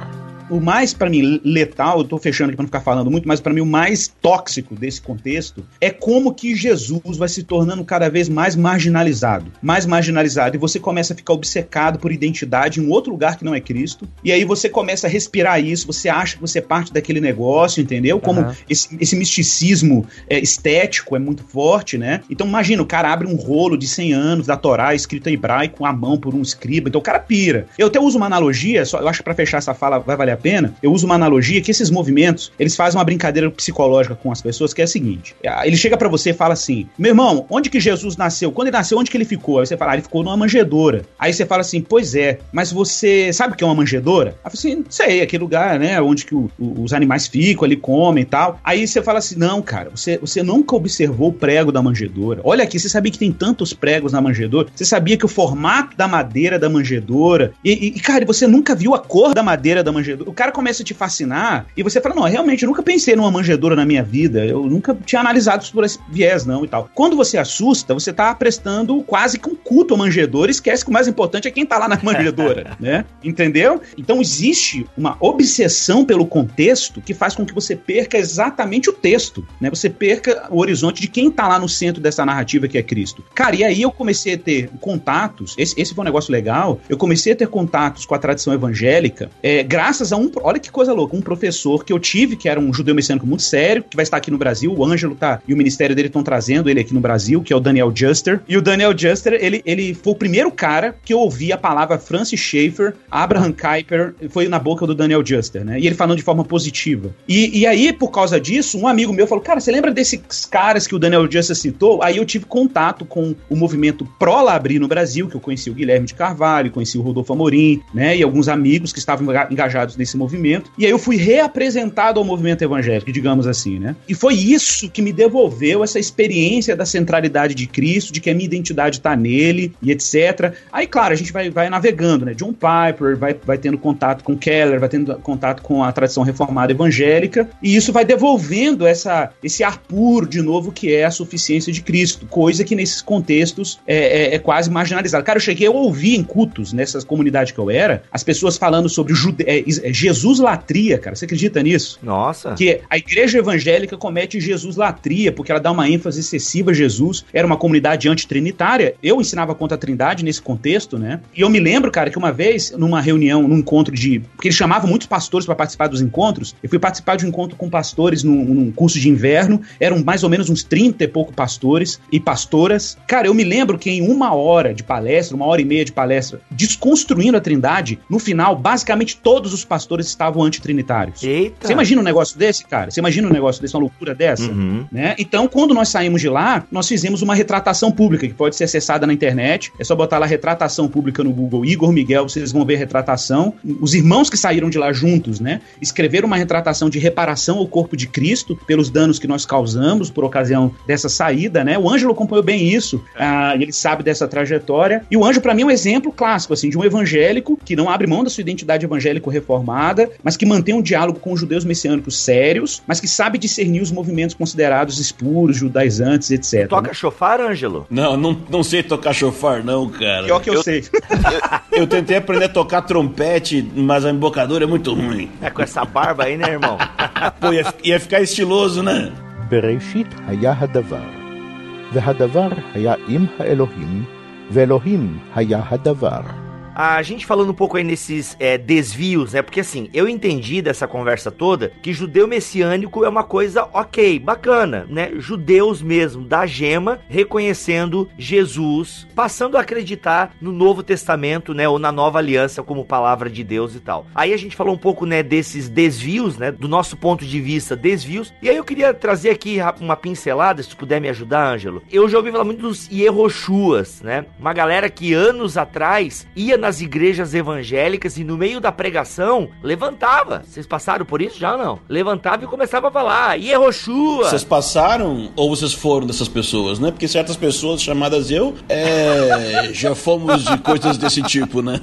o mais, para mim, letal, eu tô fechando aqui pra não ficar falando muito, mas para mim o mais tóxico desse contexto é como que Jesus vai se tornando cada vez mais marginalizado. Mais marginalizado. E você começa a ficar obcecado por identidade em um outro lugar que não é Cristo. E aí você começa a respirar isso, você acha que você é parte daquele negócio, entendeu? Como uhum. esse, esse, misticismo é, estético é muito forte, né? Então imagina, o cara abre um rolo de 100 anos da Torá escrito em hebraico com a mão por um escriba. Então o cara pira. Eu até uso uma analogia, só, eu acho que pra fechar essa fala vai valer a pena, eu uso uma analogia que esses movimentos, eles fazem uma brincadeira psicológica com as pessoas, que é a seguinte: é, ele chega para você e fala assim: meu irmão, onde que Jesus nasceu? Quando ele nasceu, onde que ele ficou? Aí você fala, ah, ele ficou numa manjedoura. Aí você fala assim: pois é, mas você sabe o que é uma manjedoura? Aí você assim: sei, aquele lugar, né, onde que o, o, os animais ficam ali, comem e tal. Aí você fala assim: não, cara, você, você nunca observou o prego da manjedoura. Olha aqui, você sabia que tem tantos pregos na manjedoura? Você sabia que o formato da madeira da manjedoura. E, e cara, você nunca viu a cor da madeira da manjedoura? O cara começa a te fascinar e você fala, não, realmente, eu nunca pensei numa manjedoura na minha vida, eu nunca tinha analisado isso por esse viés, não, e tal. Quando você assusta, você tá prestando quase que um culto à manjedoura e esquece que o mais importante é quem tá lá na manjedoura, né? Entendeu? Então existe uma obsessão pelo contexto que faz com que você perca exatamente o texto, né? Você perca o horizonte de quem tá lá no centro dessa narrativa que é Cristo. Cara, e aí eu comecei a ter contatos, esse, esse foi um negócio legal, eu comecei a ter contatos com a tradição evangélica, é, graças a um, olha que coisa louca, um professor que eu tive, que era um judeu messiânico muito sério, que vai estar aqui no Brasil, o Ângelo tá, e o ministério dele estão trazendo ele aqui no Brasil, que é o Daniel Juster, e o Daniel Juster, ele, ele foi o primeiro cara que eu ouvi a palavra Francis Schaeffer, Abraham Kuyper, foi na boca do Daniel Juster, né, e ele falando de forma positiva. E, e aí, por causa disso, um amigo meu falou, cara, você lembra desses caras que o Daniel Juster citou? Aí eu tive contato com o movimento pró-Labri no Brasil, que eu conheci o Guilherme de Carvalho, conheci o Rodolfo Amorim, né, e alguns amigos que estavam engajados nesse movimento. E aí eu fui reapresentado ao movimento evangélico, digamos assim, né? E foi isso que me devolveu essa experiência da centralidade de Cristo, de que a minha identidade está nele e etc. Aí, claro, a gente vai, vai navegando, né? John Piper vai, vai tendo contato com Keller, vai tendo contato com a tradição reformada evangélica, e isso vai devolvendo essa, esse ar puro de novo que é a suficiência de Cristo, coisa que nesses contextos é, é, é quase marginalizada. Cara, eu cheguei a ouvir em cultos, nessas comunidades que eu era, as pessoas falando sobre jude... é, é Jesus latria, cara. Você acredita nisso? Nossa. Que a igreja evangélica comete Jesus latria, porque ela dá uma ênfase excessiva a Jesus. Era uma comunidade antitrinitária. Eu ensinava contra a trindade nesse contexto, né? E eu me lembro, cara, que uma vez, numa reunião, num encontro de. Porque eles chamavam muitos pastores para participar dos encontros. Eu fui participar de um encontro com pastores num, num curso de inverno. Eram mais ou menos uns 30 e pouco pastores e pastoras. Cara, eu me lembro que em uma hora de palestra, uma hora e meia de palestra, desconstruindo a trindade, no final, basicamente todos os pastores estavam antitrinitários. Eita. Você imagina um negócio desse, cara? Você imagina um negócio desse, uma loucura dessa? Uhum. Né? Então, quando nós saímos de lá, nós fizemos uma retratação pública, que pode ser acessada na internet. É só botar lá retratação pública no Google Igor Miguel, vocês vão ver a retratação. Os irmãos que saíram de lá juntos, né? Escreveram uma retratação de reparação ao corpo de Cristo pelos danos que nós causamos por ocasião dessa saída, né? O Ângelo acompanhou bem isso, ah, ele sabe dessa trajetória. E o Ângelo, para mim, é um exemplo clássico, assim, de um evangélico que não abre mão da sua identidade evangélico reformada, mas que mantém um diálogo com os judeus messiânicos sérios, mas que sabe discernir os movimentos considerados espuros, judaizantes, etc. Toca né? chofar, Ângelo? Não, não, não sei tocar chofar, não, cara. Pior que eu, sei. Eu tentei aprender a tocar trompete, mas a embocadura é muito ruim. É com essa barba aí, né, irmão? Pô, ia, ia ficar estiloso, né? בראשית היה הדבר, והדבר היה עם האלוהים, ואלוהים היה הדבר. a gente falando um pouco aí nesses é, desvios, né? Porque assim, eu entendi dessa conversa toda que judeu messiânico é uma coisa ok, bacana, né? Judeus mesmo, da gema, reconhecendo Jesus, passando a acreditar no Novo Testamento, né? Ou na Nova Aliança como palavra de Deus e tal. Aí a gente falou um pouco, né? Desses desvios, né? Do nosso ponto de vista, desvios. E aí eu queria trazer aqui uma pincelada, se tu puder me ajudar, Ângelo. Eu já ouvi falar muito dos Yeroshuas, né? Uma galera que anos atrás ia nas igrejas evangélicas e no meio da pregação levantava. Vocês passaram por isso já ou não? Levantava e começava a falar, Yehoshua. Vocês passaram ou vocês foram dessas pessoas, né? Porque certas pessoas chamadas eu é, já fomos de coisas desse tipo, né?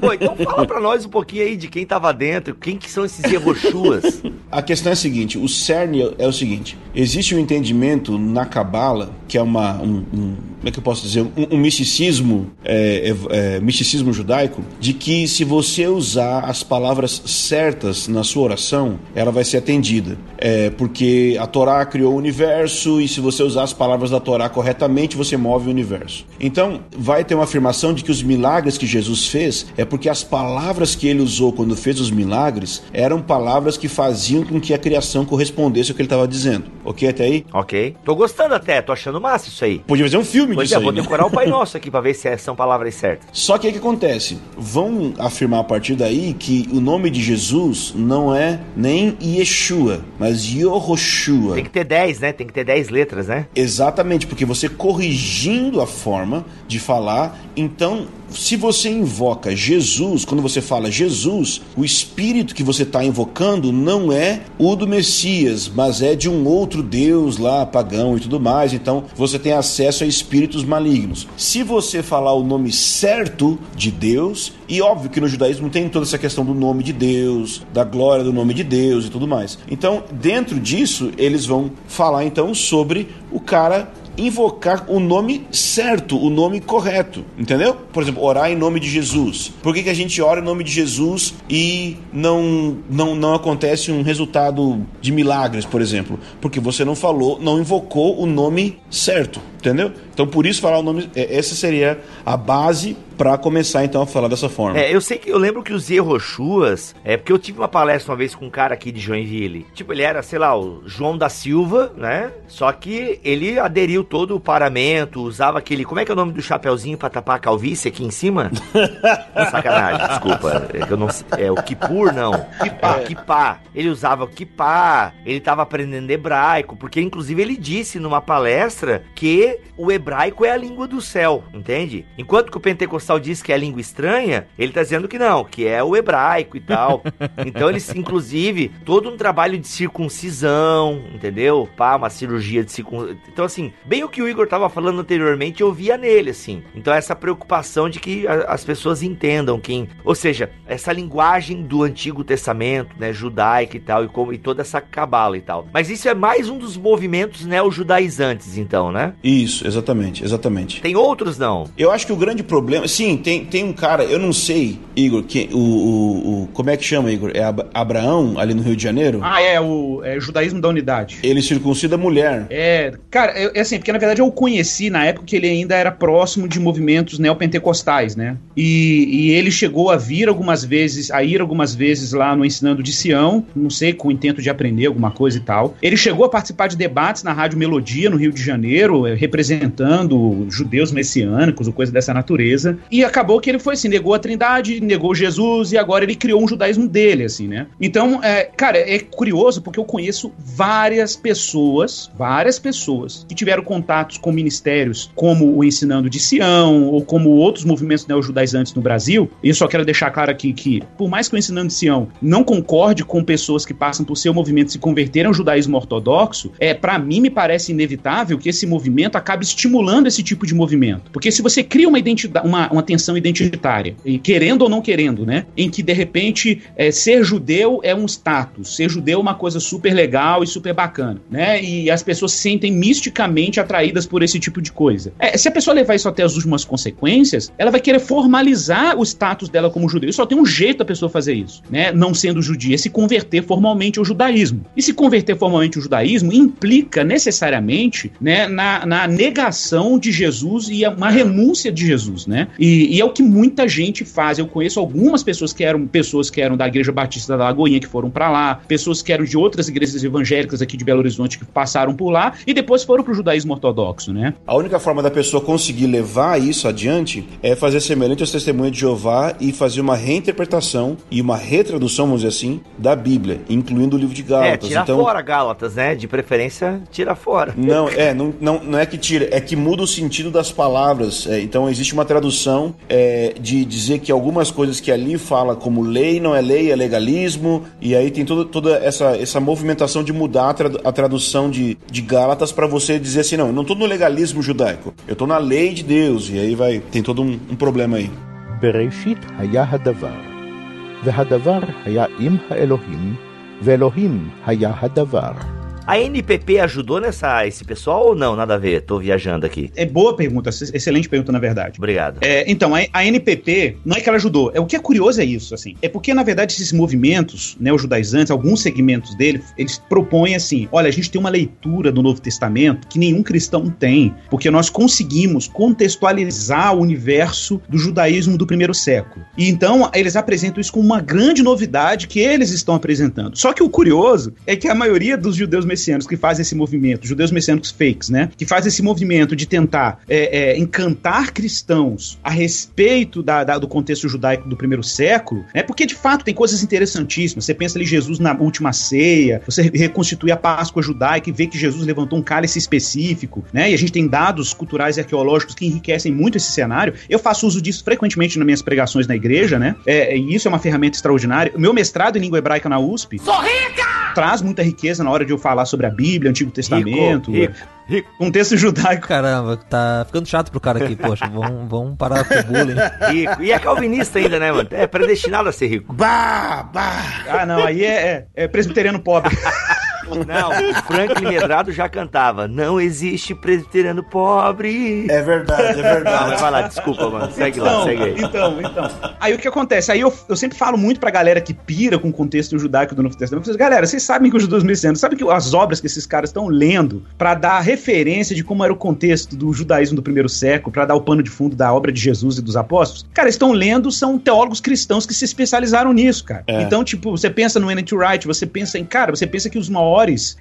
Pô, então fala pra nós um pouquinho aí de quem tava dentro, quem que são esses Yehoshuas. A questão é a seguinte: o cerne é o seguinte: existe um entendimento na Cabala, que é uma. Um, um, como é que eu posso dizer? Um, um misticismo, é, é, misticismo judaico, de que se você usar as palavras certas na sua oração, ela vai ser atendida. É, porque a Torá criou o universo e se você usar as palavras da Torá corretamente, você move o universo. Então, vai ter uma afirmação de que os milagres que Jesus fez é porque as palavras que ele usou quando fez os milagres eram palavras que faziam com que a criação correspondesse ao que ele estava dizendo. Ok até aí? ok. Tô gostando até, tô achando massa isso aí. Podia fazer um filme Pois disso é, aí, vou né? decorar o Pai Nosso aqui pra ver se são palavras certas. Só que o que acontece? Vão afirmar a partir daí que o nome de Jesus não é nem Yeshua, mas Yehoshua. Tem que ter 10, né? Tem que ter 10 letras, né? Exatamente, porque você corrigindo a forma de falar, então se você invoca Jesus, quando você fala Jesus, o espírito que você está invocando não é o do Messias, mas é de um outro Deus lá, pagão e tudo mais. Então você tem acesso a espíritos malignos. Se você falar o nome certo de Deus, e óbvio que no judaísmo tem toda essa questão do nome de Deus, da glória do nome de Deus e tudo mais. Então, dentro disso, eles vão falar então sobre o cara invocar o nome certo, o nome correto, entendeu? Por exemplo, orar em nome de Jesus. Por que, que a gente ora em nome de Jesus e não, não, não acontece um resultado de milagres, por exemplo? Porque você não falou, não invocou o nome certo, entendeu? Então, por isso falar o nome, é, essa seria a base para começar então a falar dessa forma. É, eu sei que eu lembro que os Yeroshuas, é porque eu tive uma palestra uma vez com um cara aqui de Joinville. Tipo, ele era, sei lá, o João da Silva, né? Só que ele aderiu todo o paramento, usava aquele, como é que é o nome do chapeuzinho para tapar a calvície aqui em cima? Sacanagem, desculpa. É, que eu não, é o Kipur, não. Kipá. É, Kipá. Ele usava o Kipá, ele tava aprendendo hebraico, porque inclusive ele disse numa palestra que o hebraico é a língua do céu, entende? Enquanto que o pentecostal diz que é língua estranha, ele está dizendo que não, que é o hebraico e tal. então eles, inclusive, todo um trabalho de circuncisão, entendeu? Pá, uma cirurgia de circuncisão. Então, assim, bem o que o Igor estava falando anteriormente, eu via nele, assim. Então, essa preocupação de que a, as pessoas entendam quem. Ou seja, essa linguagem do Antigo Testamento, né, judaica e tal, e, como, e toda essa cabala e tal. Mas isso é mais um dos movimentos neo-judaizantes, então, né? Isso, exatamente, exatamente. Tem outros, não? Eu acho que o grande problema sim, tem, tem um cara, eu não sei, Igor, que, o, o, o como é que chama, Igor? É Abraão, ali no Rio de Janeiro? Ah, é, o é, judaísmo da unidade. Ele circuncida a mulher. É, cara, é, é assim, porque na verdade eu o conheci na época que ele ainda era próximo de movimentos neopentecostais, né? E, e ele chegou a vir algumas vezes, a ir algumas vezes lá no Ensinando de Sião, não sei, com o intento de aprender alguma coisa e tal. Ele chegou a participar de debates na Rádio Melodia, no Rio de Janeiro, eh, representando judeus messiânicos ou coisa dessa natureza. E acabou que ele foi assim, negou a trindade, negou Jesus e agora ele criou um judaísmo dele, assim, né? Então, é, cara, é curioso porque eu conheço várias pessoas, várias pessoas que tiveram contatos com ministérios como o Ensinando de Sião ou como outros movimentos neo-judaizantes no Brasil. E eu só quero deixar claro aqui que, por mais que o Ensinando de Sião não concorde com pessoas que passam por seu movimento se converteram ao judaísmo ortodoxo, é para mim me parece inevitável que esse movimento acabe estimulando esse tipo de movimento. Porque se você cria uma uma, uma tensão identitária, e querendo ou não querendo, né? Em que de repente é, ser judeu é um status, ser judeu é uma coisa super legal e super bacana, né? E as pessoas se sentem misticamente atraídas por esse tipo de coisa. É, se a pessoa levar isso até as últimas consequências, ela vai querer formalizar o status dela como judeu. E só tem um jeito da pessoa fazer isso, né? Não sendo judia, é se converter formalmente ao judaísmo. E se converter formalmente ao judaísmo implica necessariamente, né, na, na negação de Jesus e uma renúncia de Jesus, né? E, e, é o que muita gente faz. Eu conheço algumas pessoas que eram pessoas que eram da Igreja Batista da Lagoinha que foram para lá, pessoas que eram de outras igrejas evangélicas aqui de Belo Horizonte que passaram por lá e depois foram para o judaísmo ortodoxo, né? A única forma da pessoa conseguir levar isso adiante é fazer semelhante aos testemunhos de Jeová e fazer uma reinterpretação e uma retradução, vamos dizer assim, da Bíblia, incluindo o livro de Gálatas. É, tira então... fora Gálatas, né? De preferência, tira fora. Não, é, não, não, não é que tira, é que muda o sentido das palavras. É, então existe uma tradução é, de dizer que algumas coisas que ali fala como lei não é lei, é legalismo, e aí tem toda, toda essa, essa movimentação de mudar a, tradu a tradução de, de Gálatas para você dizer assim, não, eu não estou no legalismo judaico, eu estou na lei de Deus, e aí vai, tem todo um, um problema aí. בראשית היה הדבר, והדבר היה עם האלוהים, ואלוהים היה הדבר. a NPP ajudou nessa esse pessoal ou não? Nada a ver, tô viajando aqui. É boa pergunta, excelente pergunta, na verdade. Obrigado. É, então, a, a, NPP, não é que ela ajudou, é o que é curioso é isso, assim. É porque, na verdade, esses movimentos, né, os judaizantes, alguns segmentos dele, eles propõem assim: olha, a gente tem uma leitura do Novo Testamento que nenhum cristão tem, porque nós conseguimos contextualizar o universo do judaísmo do primeiro século. E então, eles apresentam isso como uma grande novidade que eles estão apresentando. Só que o curioso é que a maioria dos judeus messiânicos que fazem esse movimento, judeus messiânicos fakes, né? Que fazem esse movimento de tentar é, é, encantar cristãos a respeito da, da, do contexto judaico do primeiro século, né? Porque de fato tem coisas interessantíssimas. Você pensa ali Jesus na última ceia, você reconstitui a Páscoa judaica e vê que Jesus levantou um cálice específico, né? E a gente tem dados culturais e arqueológicos que enriquecem muito esse cenário. Eu faço uso disso frequentemente nas minhas pregações na igreja, né? É, e isso é uma ferramenta extraordinária. O meu mestrado em língua hebraica na USP. Sou rica! Traz muita riqueza na hora de eu falar sobre a Bíblia, Antigo Testamento. Rico, rico. Contexto judaico. Caramba, tá ficando chato pro cara aqui, poxa. Vamos, vamos parar com o bullying. Rico. E é calvinista ainda, né, mano? É predestinado a ser rico. Bah, bah. Ah, não, aí é, é, é presbiteriano pobre. Não, o Franklin Medrado já cantava. Não existe presbiteriano pobre. É verdade, é verdade. vai lá, desculpa, mano. Segue lá, Então, segue aí. então, então. Aí o que acontece? Aí eu, eu sempre falo muito pra galera que pira com o contexto judaico do Novo Testamento. Eu falo, galera, vocês sabem que os judeus messiânicos, sabem que as obras que esses caras estão lendo pra dar referência de como era o contexto do judaísmo do primeiro século, pra dar o pano de fundo da obra de Jesus e dos apóstolos, cara, estão lendo, são teólogos cristãos que se especializaram nisso, cara. É. Então, tipo, você pensa no N.T. Wright, você pensa em, cara, você pensa que os maiores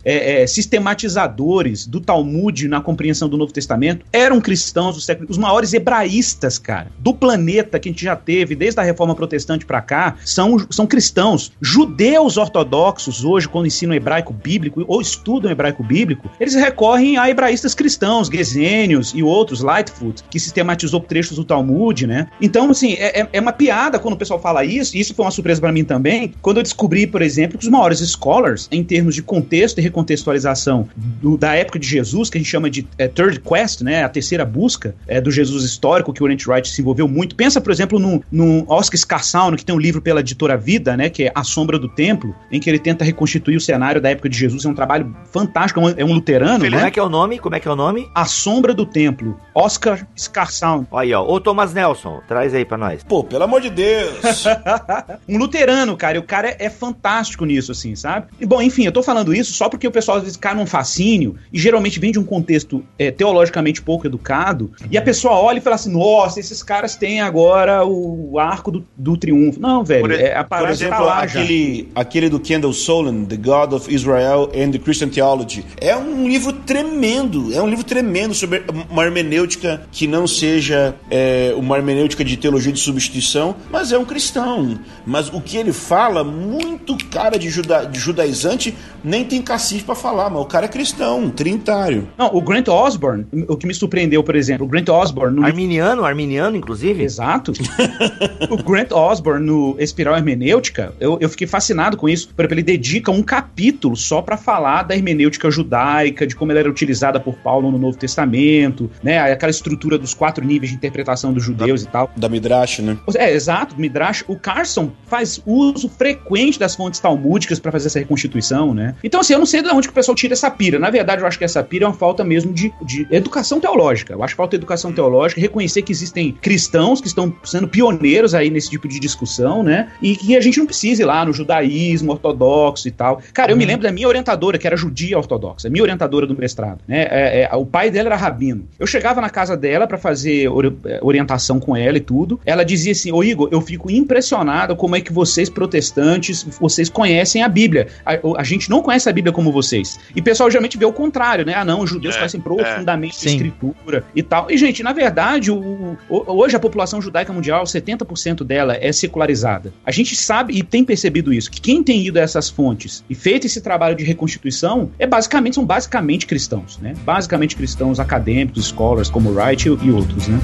é, é, sistematizadores do Talmud na compreensão do Novo Testamento eram cristãos do século, os maiores hebraístas, cara, do planeta que a gente já teve desde a Reforma Protestante pra cá, são, são cristãos. Judeus ortodoxos hoje, quando ensinam hebraico bíblico ou estudam hebraico bíblico, eles recorrem a hebraístas cristãos, Gesenius e outros, Lightfoot, que sistematizou trechos do Talmud, né? Então, assim, é, é- é uma piada quando o pessoal fala isso, e isso foi uma surpresa pra mim também, quando eu descobri, por exemplo, que os maiores scholars, em termos de contexto e recontextualização do- da época de Jesus, que a gente chama de é, Third Quest, né? A terceira busca é, do Jesus histórico, que o Orient Wright se envolveu muito. Pensa, por exemplo, no, no Oscar Scarsaune, que tem um livro pela editora Vida, né? Que é A Sombra do Templo, em que ele tenta reconstituir o cenário da época de Jesus. É um trabalho fantástico, é um, é um luterano, Como né? é que é o nome? Como é que é o nome? A Sombra do Templo, Oscar Scarsaune. Olha aí, ó. Ô, Thomas Nelson, traz aí pra nós. Pô, pelo amor de Deus. um luterano, cara, e o cara é, é fantástico nisso, assim, sabe? E, bom, enfim, eu tô falando isso só porque o pessoal às vezes cai num fascínio e geralmente vem de um contexto é, teologicamente pouco educado e a pessoa olha e fala assim: nossa, esses caras têm agora o arco do, do triunfo. Não, velho, Por, é, a por parada exemplo, tá lá já. aquele, aquele do Kendall Solon, The God of Israel and the Christian Theology. É um livro tremendo, é um livro tremendo sobre uma hermenêutica que não seja é, uma hermenêutica de teologia de substituição, mas é um cristão. Mas o que ele fala, muito cara de, juda, de judaizante, nem tem cacife pra falar, mas o cara é cristão, trinitário. Não, o Grant Osborne, o que me surpreendeu, por exemplo, o Grant Osborne no Arminiano, arminiano, inclusive? Exato. o Grant Osborne no Espiral Hermenêutica, eu, eu fiquei fascinado com isso. Por exemplo, ele dedica um capítulo só pra falar da hermenêutica judaica, de como ela era utilizada por Paulo no Novo Testamento, né? Aquela estrutura dos quatro níveis de interpretação dos judeus e tal. Da Midrash, né? É, exato, Midrash. O Carson faz uso frequente das fontes talmúdicas pra fazer essa reconstituição, né? Então, assim, eu não sei de onde que o pessoal tira essa pira. Na verdade, eu acho que essa pira é uma falta mesmo de, de educação teológica. Eu acho que falta educação teológica, reconhecer que existem cristãos que estão sendo pioneiros aí nesse tipo de discussão, né? E que a gente não precisa ir lá no judaísmo ortodoxo e tal. Cara, eu me lembro da minha orientadora, que era judia ortodoxa, minha orientadora do mestrado, né? É, é, o pai dela era rabino. Eu chegava na casa dela pra fazer ori- é, orientação com ela e tudo. Ela dizia assim: Ô Igor, eu fico impressionado como é que vocês, protestantes, vocês conhecem a Bíblia. A, a gente não conhece a Bíblia como vocês. E o pessoal geralmente vê o contrário, né? Ah, não, os judeus É, conhecem profundamente a Sim. escritura e tal. E, gente, na verdade, o- o- hoje a população judaica mundial, 70% dela é secularizada. A gente sabe e tem percebido isso, que quem tem ido a essas fontes e feito esse trabalho de reconstituição é basicamente, são basicamente cristãos, né? Basicamente cristãos acadêmicos, scholars como Wright e, e outros, né?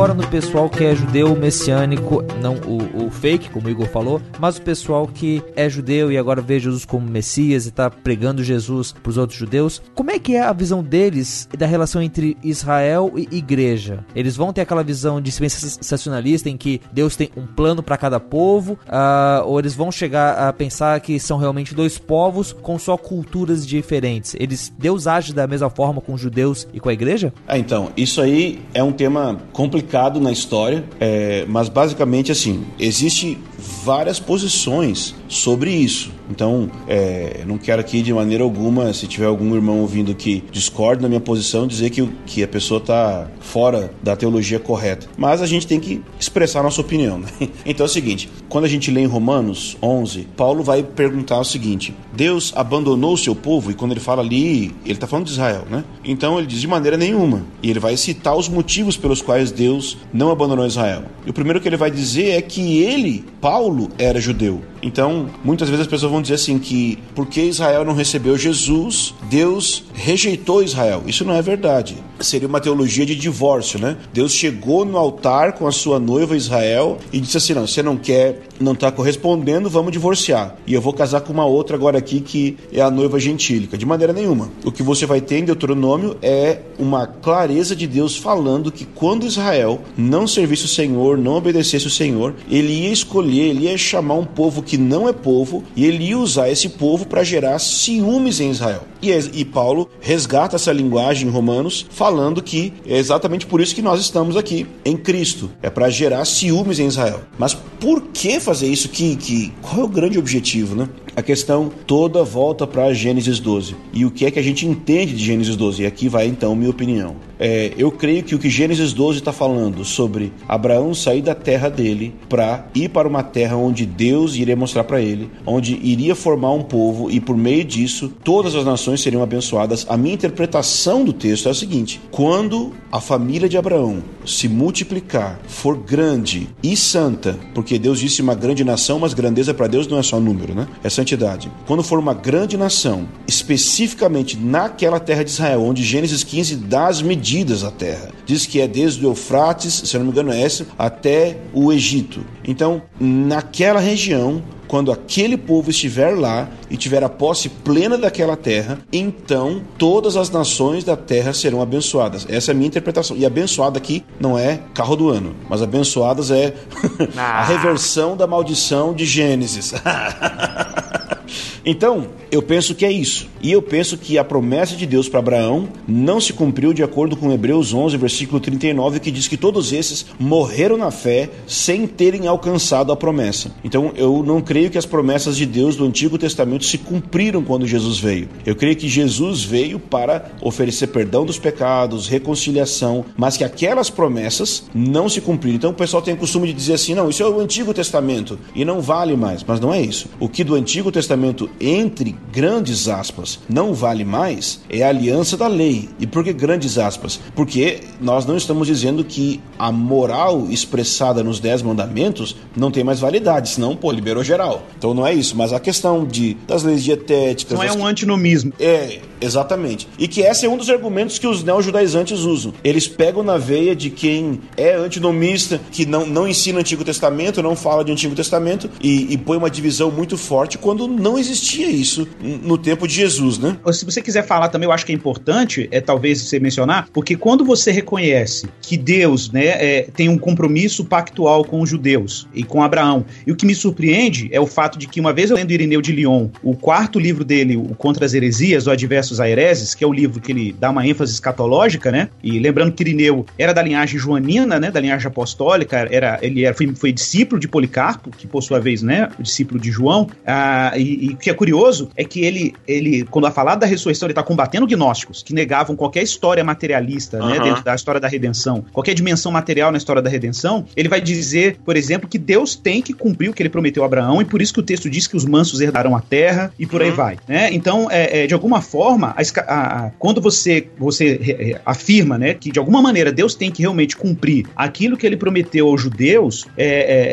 Agora no pessoal que é judeu messiânico, não o, o fake, como o Igor falou, mas o pessoal que é judeu e agora vê Jesus como Messias e tá pregando Jesus pros outros judeus, como é que é a visão deles da relação entre Israel e igreja? Eles vão ter aquela visão de sensacionalista em que Deus tem um plano para cada povo, ah, ou eles vão chegar a pensar que são realmente dois povos com só culturas diferentes? Eles Deus age da mesma forma com os judeus e com a igreja? Ah, então, isso aí é um tema complicado na história, é, mas basicamente assim, existe várias posições sobre isso. Então, é, não quero aqui de maneira alguma, se tiver algum irmão ouvindo que discorde da minha posição, dizer que, que a pessoa está fora da teologia correta. Mas a gente tem que expressar nossa opinião. Né? Então é o seguinte: quando a gente lê em Romanos 11, Paulo vai perguntar o seguinte: Deus abandonou o seu povo? E quando ele fala ali, ele está falando de Israel, né? Então ele diz de maneira nenhuma. E ele vai citar os motivos pelos quais Deus não abandonou Israel. E o primeiro que ele vai dizer é que ele, Paulo, era judeu. Então, muitas vezes as pessoas vão dizer assim que porque Israel não recebeu Jesus, Deus rejeitou Israel. Isso não é verdade. Seria uma teologia de divórcio, né? Deus chegou no altar com a sua noiva Israel e disse assim: "Não, você não quer, não está correspondendo, vamos divorciar. E eu vou casar com uma outra agora aqui que é a noiva gentílica". De maneira nenhuma. O que você vai ter em Deuteronômio é uma clareza de Deus falando que quando Israel não servisse o Senhor, não obedecesse o Senhor, ele ia escolher, ele ia chamar um povo que não é povo e ele ia usar esse povo para gerar ciúmes em Israel. E, e, Paulo resgata essa linguagem em Romanos, falando que é exatamente por isso que nós estamos aqui, em Cristo. É para gerar ciúmes em Israel. Mas por que fazer isso? Que, que, qual é o grande objetivo, né? A questão toda volta para Gênesis 12. E o que é que a gente entende de Gênesis 12? E aqui vai então minha opinião. É, eu creio que o que Gênesis 12 está falando sobre Abraão sair da terra dele para ir para uma terra onde Deus iria mostrar para ele, onde iria formar um povo e por meio disso todas as nações seriam abençoadas. A minha interpretação do texto é a seguinte: quando a família de Abraão se multiplicar, for grande e santa, porque Deus disse uma grande nação, mas grandeza para Deus não é só número, né? É santidade. Quando for uma grande nação, especificamente naquela terra de Israel, onde Gênesis 15 dá as medidas da terra, diz que é desde o Eufrates, se não me engano é esse, até o Egito. Então, naquela região, quando aquele povo estiver lá e tiver a posse plena daquela terra, então todas as nações da terra serão abençoadas. Essa é a minha interpretação. E abençoada aqui não é carro do ano, mas abençoadas é a reversão da maldição de Gênesis. Então, eu penso que é isso. E eu penso que a promessa de Deus para Abraão não se cumpriu de acordo com Hebreus 11, versículo 39, que diz que todos esses morreram na fé sem terem alcançado a promessa. Então, eu não creio que as promessas de Deus do Antigo Testamento se cumpriram quando Jesus veio. Eu creio que Jesus veio para oferecer perdão dos pecados, reconciliação, mas que aquelas promessas não se cumpriram. Então, o pessoal tem o costume de dizer assim: não, isso é o Antigo Testamento e não vale mais. Mas não é isso. O que do Antigo Testamento entre grandes aspas, não vale mais, é a aliança da lei. E por que grandes aspas? Porque nós não estamos dizendo que a moral expressada nos dez mandamentos não tem mais validade, senão, pô, liberou geral. Então não é isso, mas a questão de, das leis dietéticas... Não é um antinomismo. É, Exatamente. E que esse é um dos argumentos que os neo-judaizantes usam. Eles pegam na veia de quem é antinomista, que não, não ensina o Antigo Testamento, não fala de Antigo Testamento, e, e põe uma divisão muito forte quando não existia isso no tempo de Jesus, né? Se você quiser falar também, eu acho que é importante, é talvez você mencionar, porque quando você reconhece que Deus né, é, tem um compromisso pactual com os judeus e com Abraão, e o que me surpreende é o fato de que uma vez eu lendo Irineu de Lyon, o quarto livro dele, o Contra as Heresias, o Adverso Versos Aereses, que é o livro que ele dá uma ênfase escatológica, né? E lembrando que Irineu era da linhagem joanina, né? Da linhagem apostólica, era, ele era, foi, foi discípulo de Policarpo, que por sua vez, né? Discípulo de João. Ah, e, e o que é curioso é que ele, ele quando a falar da ressurreição, ele está combatendo gnósticos que negavam qualquer história materialista, uhum. né? Dentro da história da redenção, qualquer dimensão material na história da redenção. Ele vai dizer, por exemplo, que Deus tem que cumprir o que ele prometeu a Abraão, e por isso que o texto diz que os mansos herdarão a terra e por uhum. aí vai, né? Então, é, é, de alguma forma, forma, a, a, quando você, você afirma né, que de alguma maneira Deus tem que realmente cumprir aquilo que ele prometeu aos judeus, é,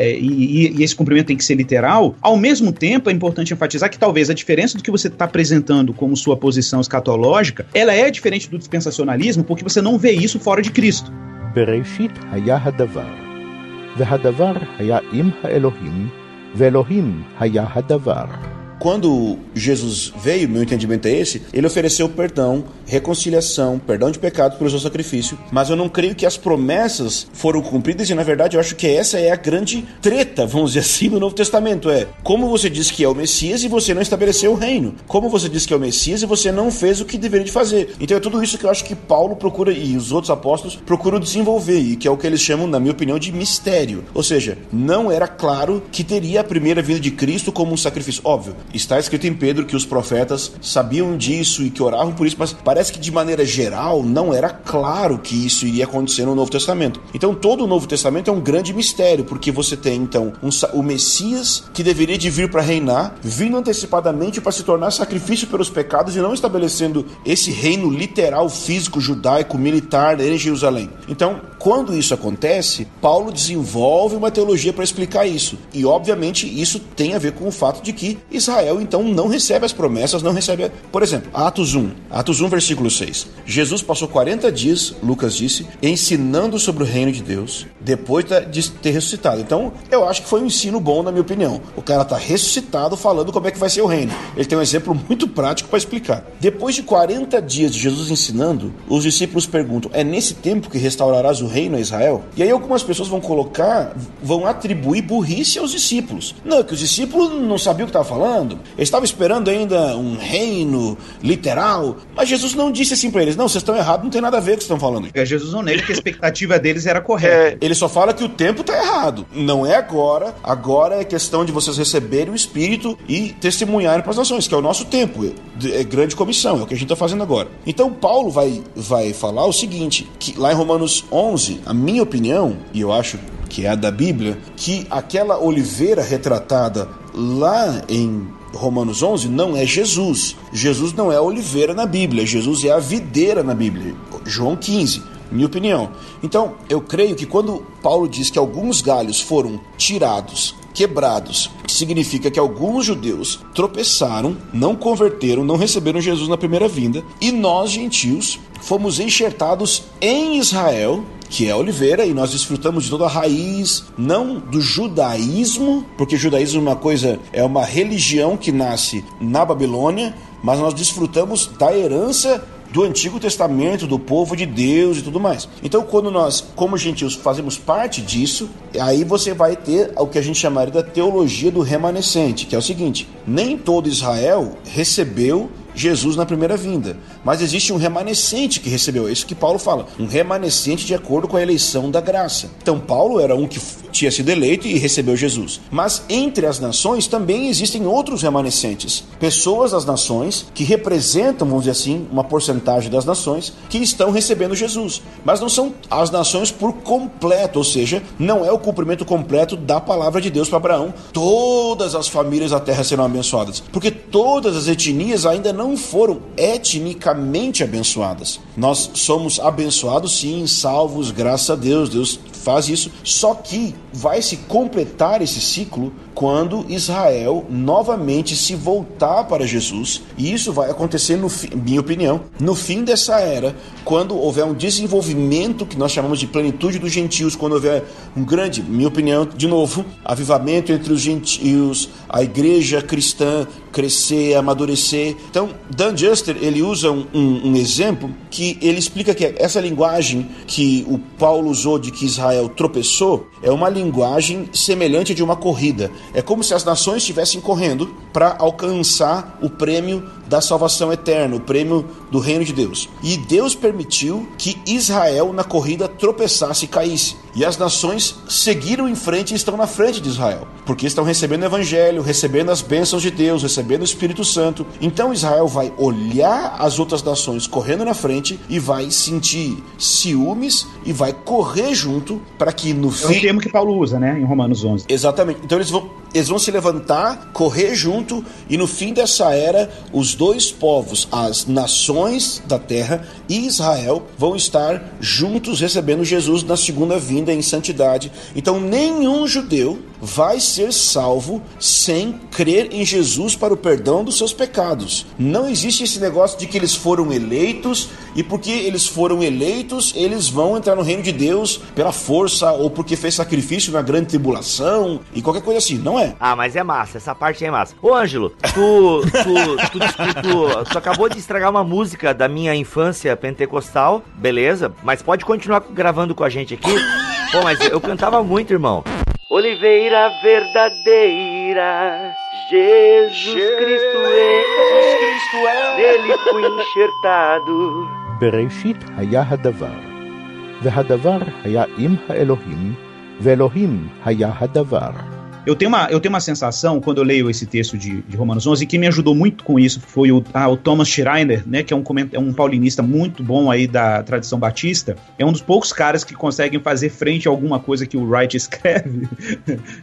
é, e, e, esse cumprimento tem que ser literal, ao mesmo tempo é importante enfatizar que talvez a diferença do que você está apresentando como sua posição escatológica, ela é diferente do dispensacionalismo porque você não vê isso fora de Cristo. בראשית היה הדבר, והדבר היה עם האלוהים, ואלוהים היה הדבר. quando Jesus veio, meu entendimento é esse, ele ofereceu perdão, reconciliação, perdão de pecados pelo seu sacrifício, mas eu não creio que as promessas foram cumpridas e na verdade eu acho que essa é a grande treta, vamos dizer assim, no Novo Testamento, é como você diz que é o Messias e você não estabeleceu o reino, como você diz que é o Messias e você não fez o que deveria de fazer. Então é tudo isso que eu acho que Paulo procura e os outros apóstolos procuram desenvolver e que é o que eles chamam, na minha opinião, de mistério. Ou seja, não era claro que teria a primeira vinda de Cristo como um sacrifício. Óbvio, está escrito em Pedro que os profetas sabiam disso e que oravam por isso, mas parece que de maneira geral não era claro que isso iria acontecer no Novo Testamento. Então todo o Novo Testamento é um grande mistério, porque você tem então um, o Messias que deveria de vir para reinar, vindo antecipadamente para se tornar sacrifício pelos pecados e não estabelecendo esse reino literal, físico, judaico, militar em Jerusalém. Então, quando isso acontece, Paulo desenvolve uma teologia para explicar isso. E obviamente isso tem a ver com o fato de que Israel então não recebe as promessas, não recebe, por exemplo, Atos 1, Atos 1 versículo 6. Jesus passou 40 dias, Lucas disse, ensinando sobre o reino de Deus, depois de ter ressuscitado. Então, eu acho que foi um ensino bom na minha opinião. O cara está ressuscitado falando como é que vai ser o reino. Ele tem um exemplo muito prático para explicar. Depois de 40 dias de Jesus ensinando, os discípulos perguntam: "É nesse tempo que restaurarás o reino a Israel?" E aí algumas pessoas vão colocar, vão atribuir burrice aos discípulos. Não, que os discípulos não sabiam o que estava falando. Eles estavam esperando ainda um reino literal, mas Jesus não disse assim para eles: "Não, vocês estão errados, não tem nada a ver com o que vocês estão falando." Porque Jesus não nega que a expectativa deles era correta. É, ele só fala que o tempo está errado. Não é agora. Agora é questão de vocês receberem o Espírito e testemunharem para as nações, que é o nosso tempo. É grande comissão, é o que a gente está fazendo agora. Então Paulo vai, vai falar o seguinte, que lá em Romanos 11, a minha opinião, e eu acho que é a da Bíblia, que aquela oliveira retratada lá em Romanos 11 não é Jesus. Jesus não é a oliveira na Bíblia, Jesus é a videira na Bíblia. João 15 minha opinião. Então, eu creio que quando Paulo diz que alguns galhos foram tirados, quebrados, significa que alguns judeus tropeçaram, não converteram, não receberam Jesus na primeira vinda, e nós, gentios, fomos enxertados em Israel, que é oliveira, e nós desfrutamos de toda a raiz, não do judaísmo, porque judaísmo é uma coisa, é uma religião que nasce na Babilônia, mas nós desfrutamos da herança do Antigo Testamento, do povo de Deus e tudo mais. Então, quando nós, como gentios, fazemos parte disso, aí você vai ter o que a gente chamaria da teologia do remanescente, que é o seguinte: nem todo Israel recebeu Jesus na primeira vinda. Mas existe um remanescente que recebeu, é isso que Paulo fala, um remanescente de acordo com a eleição da graça. Então Paulo era um que tinha sido eleito e recebeu Jesus. Mas entre as nações também existem outros remanescentes, pessoas das nações que representam, vamos dizer assim, uma porcentagem das nações que estão recebendo Jesus. Mas não são as nações por completo, ou seja, não é o cumprimento completo da palavra de Deus para Abraão. Todas as famílias da terra serão abençoadas, porque todas as etnias ainda não foram etnicamente abençoadas. Nós somos abençoados sim, salvos, graças a Deus. Deus faz isso. Só que vai se completar esse ciclo quando Israel novamente se voltar para Jesus. E isso vai acontecer, no minha opinião, no fim dessa era, quando houver um desenvolvimento que nós chamamos de plenitude dos gentios, quando houver um grande, minha opinião, de novo, avivamento entre os gentios, a igreja cristã crescer, amadurecer. Então, Dan Juster, ele usa um, um, um exemplo que ele explica que essa linguagem que o Paulo usou de que Israel tropeçou é uma linguagem semelhante de uma corrida. É como se as nações estivessem correndo para alcançar o prêmio da salvação eterna, o prêmio do reino de Deus. E Deus permitiu que Israel na corrida tropeçasse e caísse. E as nações seguiram em frente e estão na frente de Israel, porque estão recebendo o evangelho, recebendo as bênçãos de Deus, recebendo o Espírito Santo. Então Israel vai olhar as outras nações correndo na frente e vai sentir ciúmes e vai correr junto para que no fim. É o termo que Paulo usa, né, em Romanos 11. Exatamente. Então eles vão, eles vão se levantar, correr junto e no fim dessa era, os dois povos, as nações da terra e Israel, vão estar juntos recebendo Jesus na segunda vinda em santidade. Então nenhum judeu vai ser salvo sem crer em Jesus para o perdão dos seus pecados. Não existe esse negócio de que eles foram eleitos e porque eles foram eleitos, eles vão entrar no reino de Deus pela força ou porque fez sacrifício na grande tribulação e qualquer coisa assim. Não é. Ah, mas é massa, essa parte é massa. Ô, Ângelo, tu, tu, tu, tu, tu acabou de estragar uma música da minha infância pentecostal, beleza, mas pode continuar gravando com a gente aqui. Pô, mas eu cantava muito, irmão. Oliveira verdadeira, Jesus, Cristo é, Cristo é. nele fui enxertado. בראשית היה הדבר, והדבר היה עם האלוהים, ואלוהים היה הדבר. Eu tenho, uma, eu tenho uma sensação, quando eu leio esse texto de, de Romanos 11, e quem me ajudou muito com isso foi o, ah, o Thomas Schreiner, né, que é um, é um paulinista muito bom aí da tradição batista. É um dos poucos caras que conseguem fazer frente a alguma coisa que o Wright escreve,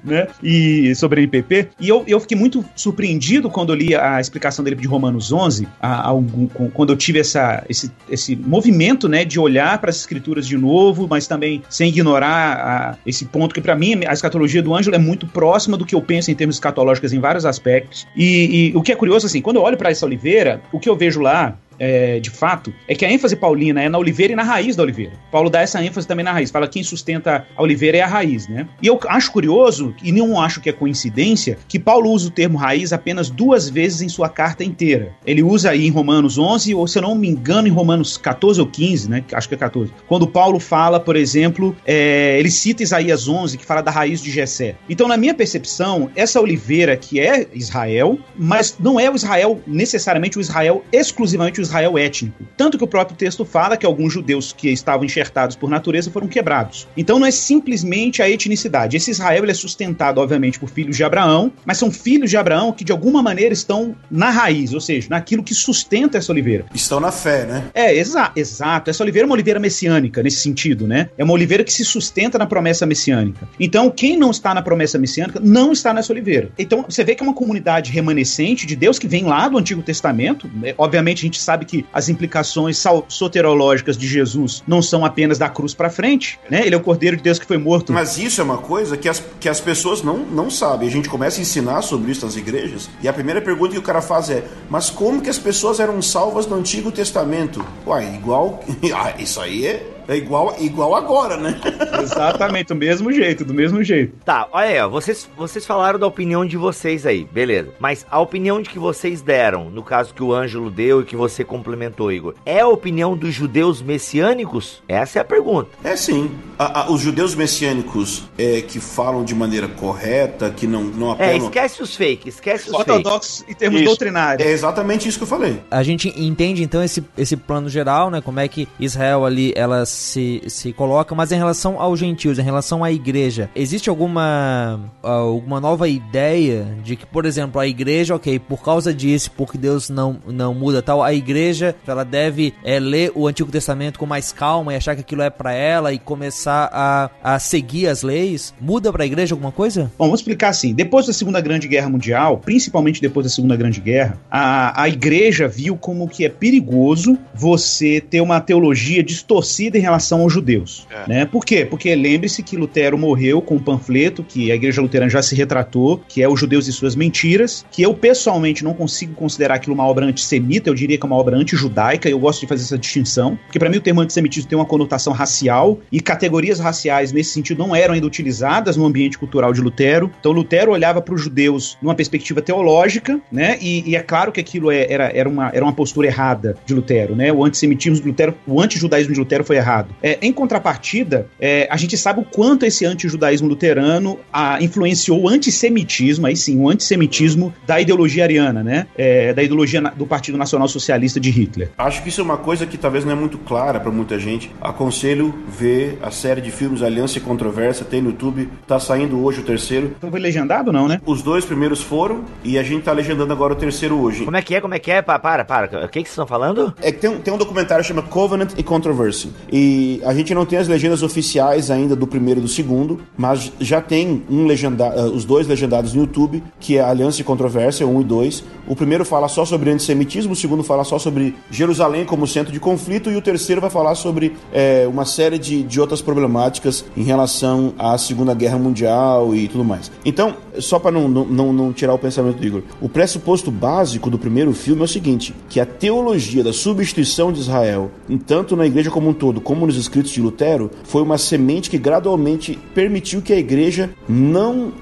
né, e sobre NPP. E eu, eu fiquei muito surpreendido quando eu li a explicação dele de Romanos 11, a, algum, quando eu tive essa, esse, esse movimento, né, de olhar para as escrituras de novo, mas também sem ignorar a, esse ponto que para mim a escatologia do Ângelo é muito próxima do que eu penso em termos escatológicos em vários aspectos. E, e o que é curioso, assim, quando eu olho para essa Oliveira, o que eu vejo lá é, de fato, é que a ênfase paulina é na oliveira e na raiz da oliveira. Paulo dá essa ênfase também na raiz, fala que quem sustenta a oliveira é a raiz, né? E eu acho curioso, e não acho que é coincidência, que Paulo usa o termo raiz apenas duas vezes em sua carta inteira. Ele usa aí em Romanos 11, ou se eu não me engano, em Romanos 14 ou 15, né? Acho que é 14. Quando Paulo fala, por exemplo, é, ele cita Isaías 11, que fala da raiz de Jessé. Então, na minha percepção, essa oliveira que é Israel, mas não é o Israel necessariamente o Israel exclusivamente o Israel étnico. Tanto que o próprio texto fala que alguns judeus que estavam enxertados por natureza foram quebrados. Então não é simplesmente a etnicidade. Esse Israel é sustentado, obviamente, por filhos de Abraão, mas são filhos de Abraão que de alguma maneira estão na raiz, ou seja, naquilo que sustenta essa oliveira. Estão na fé, né? É, exa exato. Essa oliveira é uma oliveira messiânica nesse sentido, né? É uma oliveira que se sustenta na promessa messiânica. Então, quem não está na promessa messiânica não está nessa oliveira. Então, você vê que é uma comunidade remanescente de Deus que vem lá do Antigo Testamento. É, obviamente, a gente sabe que as implicações soterológicas de Jesus não são apenas da cruz para frente, né? Ele é o Cordeiro de Deus que foi morto. Mas isso é uma coisa que as, que as pessoas não, não sabem. A gente começa a ensinar sobre isso nas igrejas, e a primeira pergunta que o cara faz é: mas como que as pessoas eram salvas no Antigo Testamento? Uai, igual. Ah, isso aí é, é igual, igual agora, né? Exatamente, do mesmo jeito, do mesmo jeito. Tá, olha aí, ó, vocês, vocês falaram da opinião de vocês aí, beleza. Mas a opinião de que vocês deram, no caso que o Ângelo deu e que você complementou, Igor, é a opinião dos judeus messiânicos? Essa é a pergunta. É sim. A, a, os judeus messiânicos é, que falam de maneira correta, que não, não É, apelam. esquece os fakes, esquece os fakes. Ortodoxos em termos Isso. doutrinários. É exatamente isso que eu falei. A gente entende então esse, esse plano geral, né? Como é que Israel ali ela se, se coloca, mas em relação aos gentios, em relação à igreja, existe alguma alguma nova ideia de que, por exemplo, a igreja, ok, por causa disso, porque Deus não, não muda tal, a igreja ela deve é, ler o Antigo Testamento com mais calma e achar que aquilo é para ela e começar a, a seguir as leis? Muda para a igreja alguma coisa? Bom, vamos explicar assim. Depois da Segunda Grande Guerra Mundial, principalmente depois da Segunda Grande Guerra, a, a igreja viu como que é perigoso você ter uma teologia distorcida em relação aos judeus. Né? Por quê? Porque lembre-se que Lutero morreu com um panfleto que a igreja luterana já se retratou, que é Os Judeus e Suas Mentiras, que eu pessoalmente não consigo considerar aquilo uma obra antissemita, eu diria que é uma obra antijudaica, eu gosto de fazer essa distinção, porque para mim o termo antissemitismo tem uma conotação racial e categorias raciais nesse sentido não eram ainda utilizadas no ambiente cultural de Lutero. Então Lutero olhava para os judeus numa perspectiva teológica, né? E, e é claro que aquilo é- era, era, uma, era uma postura errada de Lutero, né? O antissemitismo de Lutero, o antijudaísmo de Lutero foi errado. É, em contrapartida, é, a gente sabe o quanto esse antijudaísmo luterano a, influenciou o antissemitismo, aí sim, o antissemitismo da ideologia ariana, né? É, da ideologia na- do Partido Nacional Socialista de Hitler. Acho que isso é uma coisa que talvez não é muito clara para muita gente. Aconselho ver a série de filmes Aliança e Controvérsia, tem no YouTube. Tá saindo hoje o terceiro. Então foi legendado não, né? Os dois primeiros foram e a gente tá legendando agora o terceiro hoje. Como é que é? Como é que é? Pa- Para, para. O que, que vocês estão falando? É que tem, um- tem um documentário que chama Covenant e Controversy. E a gente não tem as legendas oficiais ainda do primeiro e do segundo, mas já tem um legenda ah, os dois legendados no YouTube, que é Aliança e Controvérsia, 1 e 2. O primeiro fala só sobre antissemitismo, o segundo fala só sobre Jerusalém como centro de conflito, e o terceiro vai falar sobre é, uma série de, de outras problemáticas em relação à Segunda Guerra Mundial e tudo mais. Então, só para não, não, não tirar o pensamento do Igor, o pressuposto básico do primeiro filme é o seguinte: que a teologia da substituição de Israel, tanto na igreja como um todo, como nos escritos de Lutero, foi uma semente que gradualmente permitiu que a igreja não,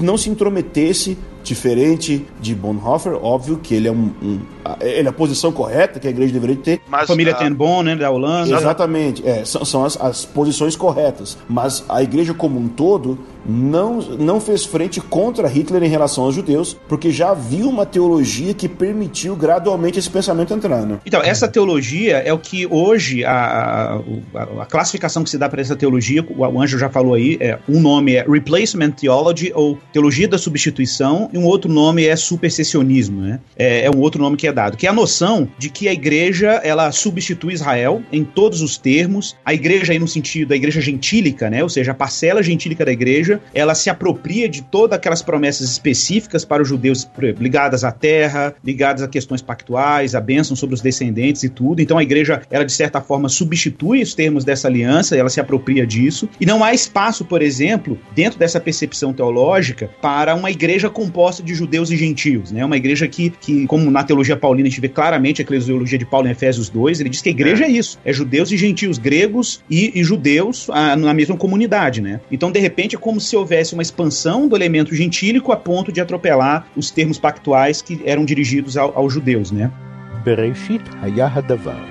não se intrometesse diferente de Bonhoeffer, óbvio que ele é um, um ele é a posição correta que a igreja deveria ter. Mas, Família a... Ten Bon, né, da Holanda. Exatamente, é, são, são as, as posições corretas. Mas a igreja como um todo não, não fez frente contra Hitler em relação aos judeus, porque já havia uma teologia que permitiu gradualmente esse pensamento entrar. Né? Então, essa teologia é o que hoje, a, a, a classificação que se dá para essa teologia, o Anjo já falou aí, é, um nome é Replacement Theology, ou Teologia da Substituição, e um outro nome é Supersessionismo. Né? É, é um outro nome que é dado, que é a noção de que a igreja ela substitui Israel em todos os termos, a igreja aí no sentido da igreja gentílica, né? ou seja, a parcela gentílica da igreja ela se apropria de todas aquelas promessas específicas para os judeus ligadas à terra, ligadas a questões pactuais, a bênção sobre os descendentes e tudo. Então a igreja, ela de certa forma substitui os termos dessa aliança, ela se apropria disso. E não há espaço, por exemplo, dentro dessa percepção teológica, para uma igreja composta de judeus e gentios, né? Uma igreja que, que como na teologia paulina a gente vê claramente a eclesiologia de Paulo em Efésios 2, ele diz que a igreja é, é isso, é judeus e gentios, gregos e, e judeus ah, na mesma comunidade, né? Então, de repente, é como como se houvesse uma expansão do elemento gentílico a ponto de atropelar os termos pactuais que eram dirigidos ao, aos judeus, né? בראשית היה הדבר,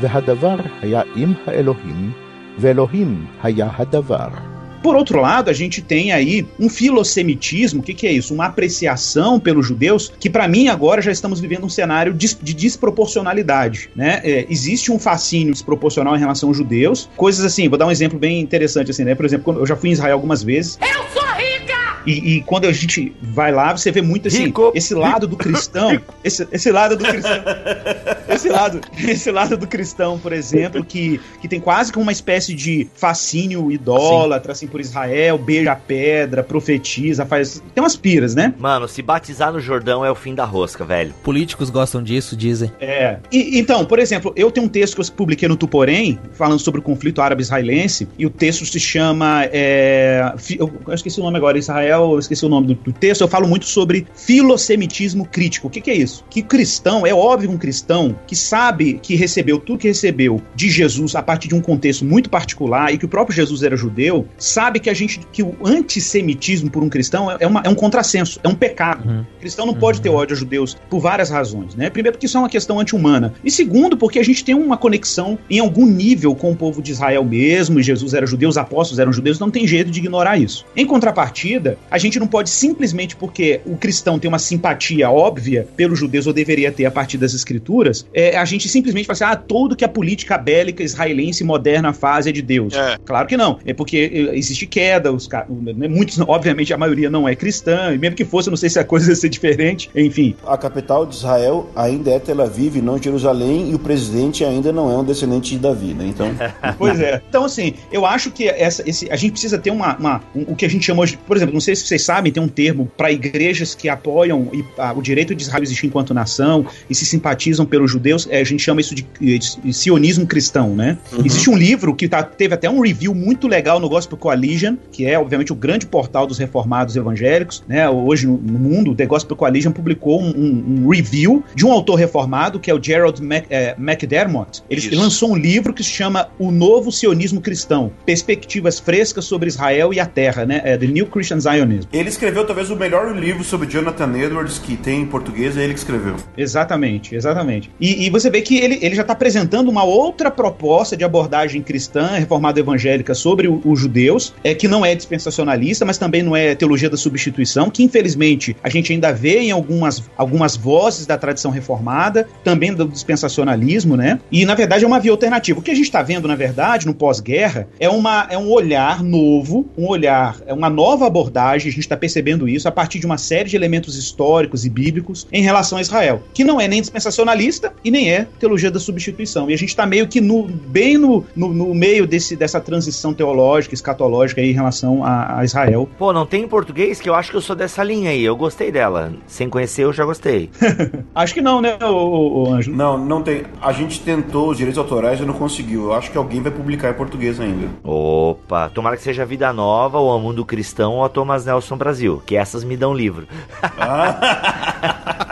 והדבר היה עם האלוהים, ואלוהים היה הדבר. Por outro lado, a gente tem aí um filosemitismo, o que, que, é isso? Uma apreciação pelos judeus, que para mim agora já estamos vivendo um cenário de, de desproporcionalidade, né? É, existe um fascínio desproporcional em relação aos judeus, coisas assim, vou dar um exemplo bem interessante assim, né? Por exemplo, eu já fui em Israel algumas vezes. Eu sou rica! E, e, quando a gente vai lá, você vê muito assim, Rico. esse lado do cristão, esse, esse lado do cristão, esse lado, esse lado do cristão, por exemplo, que, que tem quase como uma espécie de fascínio idólatra, assim, por Israel, beija a pedra, profetiza, faz. Tem umas piras, né? Mano, se batizar no Jordão é o fim da rosca, velho. Políticos gostam disso, dizem. É. E, então, por exemplo, eu tenho um texto que eu publiquei no Tuporém, falando sobre o conflito árabe-israelense, e o texto se chama. É, eu, eu esqueci o nome agora, Israel eu esqueci o nome do, do, texto, eu falo muito sobre filosemitismo crítico. O que, que, é isso? Que cristão, é óbvio um cristão que sabe que recebeu tudo que recebeu de Jesus a partir de um contexto muito particular e que o próprio Jesus era judeu, sabe que a gente que o antissemitismo por um cristão é, uma, é um contrassenso, é um pecado. Uhum. O cristão não uhum. pode ter ódio a judeus por várias razões, né? Primeiro porque isso é uma questão anti-humana. E segundo, porque a gente tem uma conexão em algum nível com o povo de Israel mesmo, e Jesus era judeu, os apóstolos eram judeus, não tem jeito de ignorar isso. Em contrapartida, a gente não pode simplesmente porque o cristão tem uma simpatia óbvia pelos judeus, ou deveria ter a partir das escrituras, é, a gente simplesmente fala assim, ah, tudo que a política bélica israelense moderna faz é de Deus. É. Claro que não. É porque é, existe queda, os né, muitos, obviamente, a maioria não é cristã, e mesmo que fosse, não sei se a coisa ia ser diferente, enfim. A capital de Israel ainda é Tel Aviv, não Jerusalém, e o presidente ainda não é um descendente de Davi, né? Então. pois é. Então, assim, eu acho que essa, esse, a gente precisa ter uma, uma um, o que a gente chama hoje, por exemplo, não sei se vocês sabem, tem um termo para igrejas que apoiam o direito de Israel existir enquanto nação e se simpatizam pelos judeus, é, a gente chama isso de, de sionismo cristão, né? Uhum. Existe um livro que tá, teve até um review muito legal no Gospel Coalition, que é, obviamente, o grande portal dos reformados evangélicos, né? Hoje no, no mundo, o The Gospel Coalition publicou um, um, um, review de um autor reformado, que é o Gerald Mac, é, McDermott. Ele lançou um livro que se chama O Novo Sionismo Cristão, Perspectivas Frescas sobre Israel e a Terra, né? É, The New Christian Zionism. Ele escreveu talvez o melhor livro sobre Jonathan Edwards que tem em português, é ele que escreveu. Exatamente, exatamente. E, e você vê que ele, ele já está apresentando uma outra proposta de abordagem cristã, reformada evangélica sobre os judeus, é, que não é dispensacionalista, mas também não é teologia da substituição, que infelizmente a gente ainda vê em algumas, algumas vozes da tradição reformada, também do dispensacionalismo, né? E na verdade é uma via alternativa. O que a gente está vendo, na verdade, no pós-guerra, é, uma, é um olhar novo, um olhar, é uma nova abordagem a gente está percebendo isso a partir de uma série de elementos históricos e bíblicos em relação a Israel, que não é nem dispensacionalista e nem é teologia da substituição. E a gente está meio que no, bem no, no, no, meio desse, dessa transição teológica, escatológica aí, em relação a, a, Israel. Pô, não tem em português que eu acho que eu sou dessa linha aí. Eu gostei dela. Sem conhecer, eu já gostei. acho que não, né, o, o, Anjo? Não, não tem. A gente tentou os direitos autorais e não conseguiu. Eu acho que alguém vai publicar em português ainda. Opa, tomara que seja Vida Nova, ou a Mundo Cristão, ou a Thomas Nelson Brasil, que essas me dão livro. a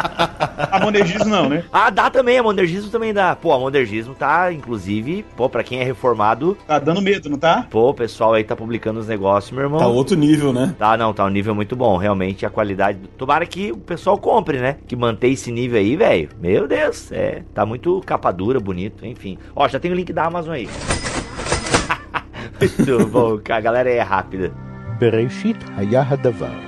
monergismo não, né? Ah, dá também, a monergismo também dá. Pô, a monergismo tá, inclusive, pô, pra quem é reformado... Tá dando medo, não tá? Pô, o pessoal aí tá publicando os negócios, meu irmão. Tá outro nível, né? Tá, não, tá um nível muito bom, realmente, a qualidade... Tomara que o pessoal compre, né? Que mantém esse nível aí, velho. Meu Deus, é, tá muito capa dura, bonito, enfim. Ó, já tem o link da Amazon aí. muito bom, a galera é rápida. בראשית היה הדבר,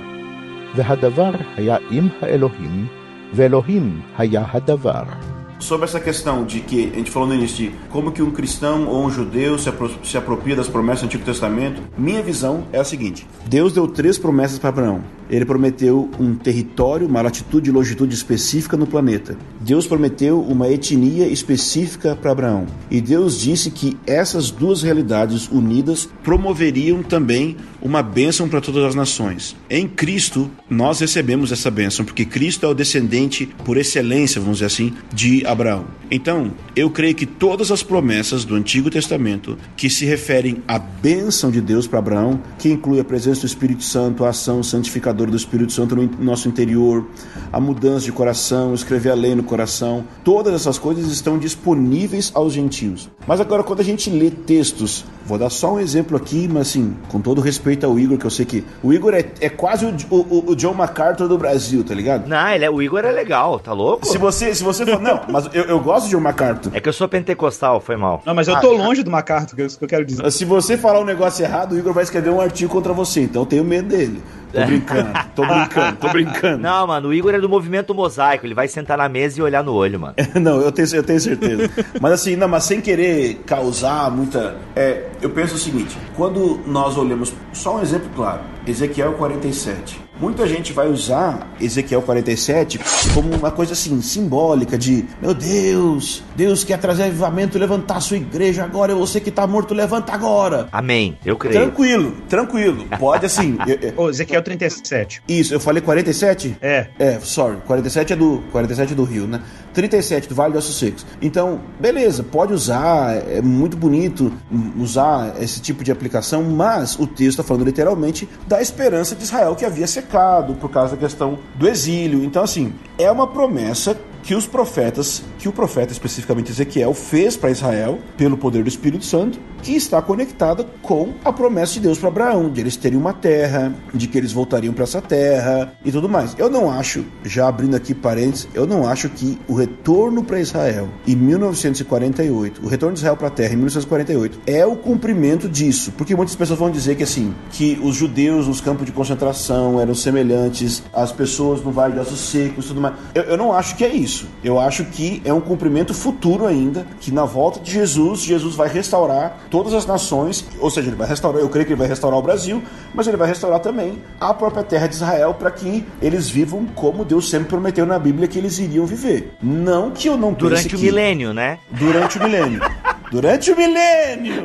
והדבר היה עם האלוהים, Velohim hayahadavar. Sobre essa questão de que a gente falou no início de como que um cristão ou um judeu se, apro se apropria das promessas do Antigo Testamento, minha visão é a seguinte: Deus deu três promessas para Abraão. Ele prometeu um território, uma latitude e longitude específica no planeta. Deus prometeu uma etnia específica para Abraão. E Deus disse que essas duas realidades unidas promoveriam também uma bênção para todas as nações. Em Cristo, nós recebemos essa bênção, porque Cristo é o descendente por excelência, vamos dizer assim, de Abraão. Então, eu creio que todas as promessas do Antigo Testamento que se referem à bênção de Deus para Abraão, que inclui a presença do Espírito Santo, a ação santificadora do Espírito Santo no nosso interior, a mudança de coração, escrever a lei no coração, todas essas coisas estão disponíveis aos gentios. Mas agora, quando a gente lê textos, vou dar só um exemplo aqui, mas assim, com todo respeito ao Igor, que eu sei que o Igor é, é quase o, o, o John MacArthur do Brasil, tá ligado? Não, ele é, o Igor é legal, tá louco? Se você, se você for, não, mas eu, eu gosto de John MacArthur. É que eu sou pentecostal, foi mal. Não, mas eu tô ah, longe do MacArthur, que é isso que eu quero dizer. Se você falar um negócio errado, o Igor vai escrever um artigo contra você, então eu tenho medo dele. Tô brincando, tô brincando, tô brincando. Não, mano, o Igor é do movimento mosaico, ele vai sentar na mesa e olhar no olho, mano. não, eu tenho, eu tenho certeza. mas assim, não, mas sem querer causar muita. É, eu penso o seguinte: quando nós olhamos, só um exemplo claro, Ezequiel 47. Muita gente vai usar Ezequiel 47 como uma coisa assim, simbólica de meu Deus, Deus quer trazer avivamento, levantar a sua igreja agora, você que está morto, levanta agora. Amém, eu creio. Tranquilo, tranquilo. Pode assim. Ô, Ezequiel 37. Isso, eu falei 47? É. É, sorry, 47 é do 47 é do Rio, né? 37 do Vale dos Ossos Secos. Então, beleza, pode usar, é muito bonito usar esse tipo de aplicação, mas o texto está falando literalmente da esperança de Israel que havia secado por causa da questão do exílio. Então, assim, é uma promessa que os profetas, que o profeta especificamente Ezequiel fez para Israel pelo poder do Espírito Santo, que está conectada com a promessa de Deus para Abraão, de eles terem uma terra, de que eles voltariam para essa terra e tudo mais. Eu não acho, já abrindo aqui parênteses, eu não acho que o retorno para Israel em 1948, o retorno de Israel para a terra em 1948 é o cumprimento disso, porque muitas pessoas vão dizer que assim, que os judeus nos campos de concentração eram semelhantes às pessoas no Vale de Ossos Secos e tudo mais. Eu, eu não acho que é isso isso. Eu acho que é um cumprimento futuro ainda, que na volta de Jesus, Jesus vai restaurar todas as nações, ou seja, ele vai restaurar, eu creio que ele vai restaurar o Brasil, mas ele vai restaurar também a própria terra de Israel para que eles vivam como Deus sempre prometeu na Bíblia que eles iriam viver. Não que eu não Durante o milênio, né? Durante o milênio. Durante o milênio!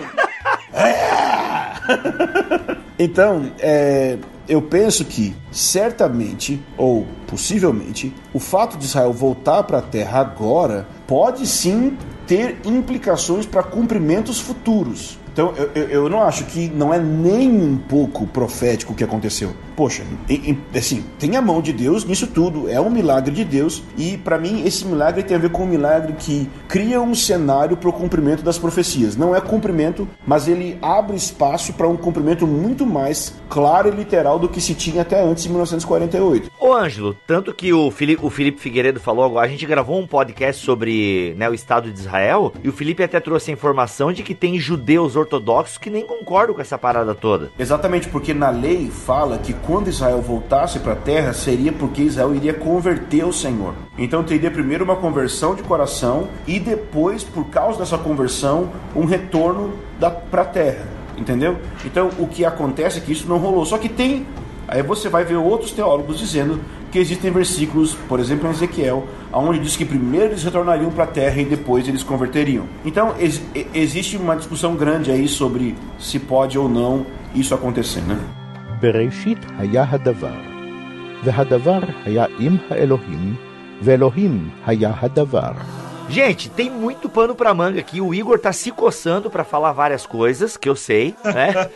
É! então, é, eu penso que certamente ou possivelmente o fato de Israel voltar para a terra agora pode sim ter implicações para cumprimentos futuros. Então eu, eu, eu, não acho que não é nem um pouco profético o que aconteceu. Poxa, assim, tem a mão de Deus nisso tudo, é um milagre de Deus e para mim esse milagre tem a ver com um milagre que cria um cenário para o cumprimento das profecias. Não é cumprimento, mas ele abre espaço para um cumprimento muito mais claro e literal do que se tinha até antes de 1948. Ô Ângelo, tanto que o Felipe, o Felipe Figueiredo falou agora, a gente gravou um podcast sobre né, o Estado de Israel e o Felipe até trouxe a informação de que tem judeus ortodoxos que nem concordam com essa parada toda. Exatamente, porque na lei fala que quando Israel voltasse para a terra seria porque Israel iria converter o Senhor. Então teria primeiro uma conversão de coração e depois, por causa dessa conversão, um retorno para a terra. Entendeu? Então o que acontece é que isso não rolou. Só que tem Aí você vai ver outros teólogos dizendo que existem versículos, por exemplo em Ezequiel, onde diz que primeiro eles retornariam para a terra e depois eles converteriam. Então ex existe uma discussão grande aí sobre se pode ou não isso acontecer, né? בראשית היה הדבר, והדבר היה עם האלוהים, ואלוהים היה הדבר. Gente, tem muito pano pra manga aqui. O Igor tá se coçando pra falar várias coisas, que eu sei, né?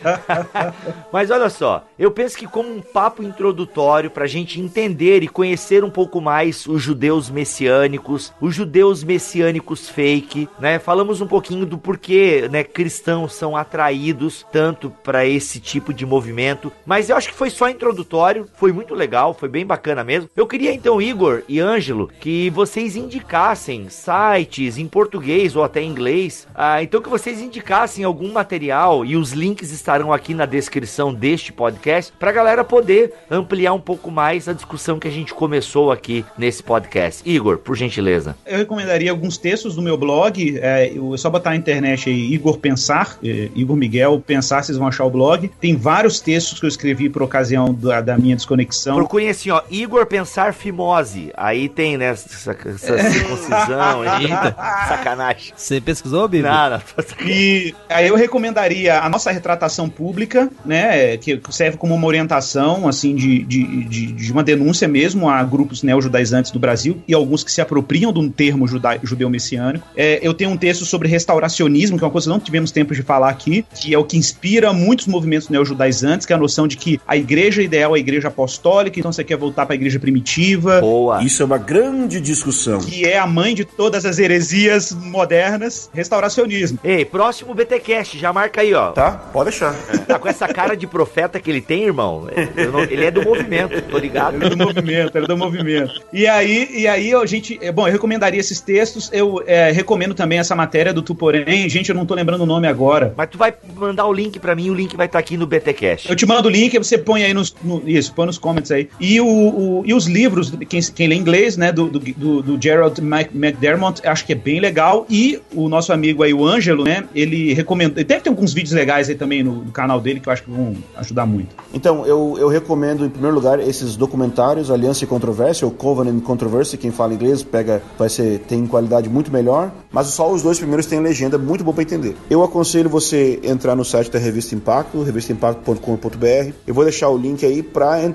Mas olha só, eu penso que como um papo introdutório pra gente entender e conhecer um pouco mais os judeus messiânicos, os judeus messiânicos fake, né? Falamos um pouquinho do porquê, né, cristãos são atraídos tanto para esse tipo de movimento, mas eu acho que foi só introdutório, foi muito legal, foi bem bacana mesmo. Eu queria então, Igor e Ângelo, que vocês indicassem, sabe, sites em português ou até em inglês. Ah, então que vocês indicassem algum material e os links estarão aqui na descrição deste podcast para a galera poder ampliar um pouco mais a discussão que a gente começou aqui nesse podcast. Igor, por gentileza. Eu recomendaria alguns textos do meu blog. É, é só botar na internet aí Igor Pensar, é, Igor Miguel Pensar, vocês vão achar o blog. Tem vários textos que eu escrevi por ocasião da, da minha desconexão. Procurem assim, ó, Igor Pensar Fimose. Aí tem, né, essa, essa circuncisão, Eita. Sacanagem. Você pesquisou, Bibi? Não. E aí eu recomendaria a nossa retratação pública, né, que serve como uma orientação, assim, de, de, de, de uma denúncia mesmo a grupos neo-judaizantes do Brasil e alguns que se apropriam de um termo judeu messiânico. É, eu tenho um texto sobre restauracionismo, que é uma coisa que não tivemos tempo de falar aqui, que é o que inspira muitos movimentos neo-judaizantes, que é a noção de que a igreja ideal é a igreja apostólica, então você quer voltar para a igreja primitiva. Boa. Isso é uma grande discussão. Que é a mãe de todas as heresias modernas, restauracionismo. Ei, próximo BTcast, já marca aí, ó. Tá? Pode deixar. Tá com essa cara de profeta que ele tem, irmão? Não, ele é do movimento, tô ligado? Ele é do movimento, ele é do movimento. E aí, e aí a gente, é, bom, eu recomendaria esses textos, eu é, recomendo também essa matéria do Tuporém, gente, eu não tô lembrando o nome agora. Mas tu vai mandar o link para mim, o link vai estar tá aqui no BTcast. Eu te mando o link, você põe aí nos, no, isso, põe nos comments aí. E, o, o, e os livros, quem, quem lê inglês, né, do, do, do Gerald McDermott, acho que é bem legal. E o nosso amigo aí, o Ângelo, né? Ele recomenda. Deve ter alguns vídeos legais aí também no, no, canal dele que eu acho que vão ajudar muito. Então, eu, eu recomendo, em primeiro lugar, esses documentários, Aliança e Controvérsia, ou Covenant Controversy, quem fala inglês pega, vai ser, tem qualidade muito melhor. Mas só os dois primeiros têm legenda muito bom para entender. Eu aconselho você entrar no site da Revista Impacto, revistaimpacto.com.br. Eu vou deixar o link aí para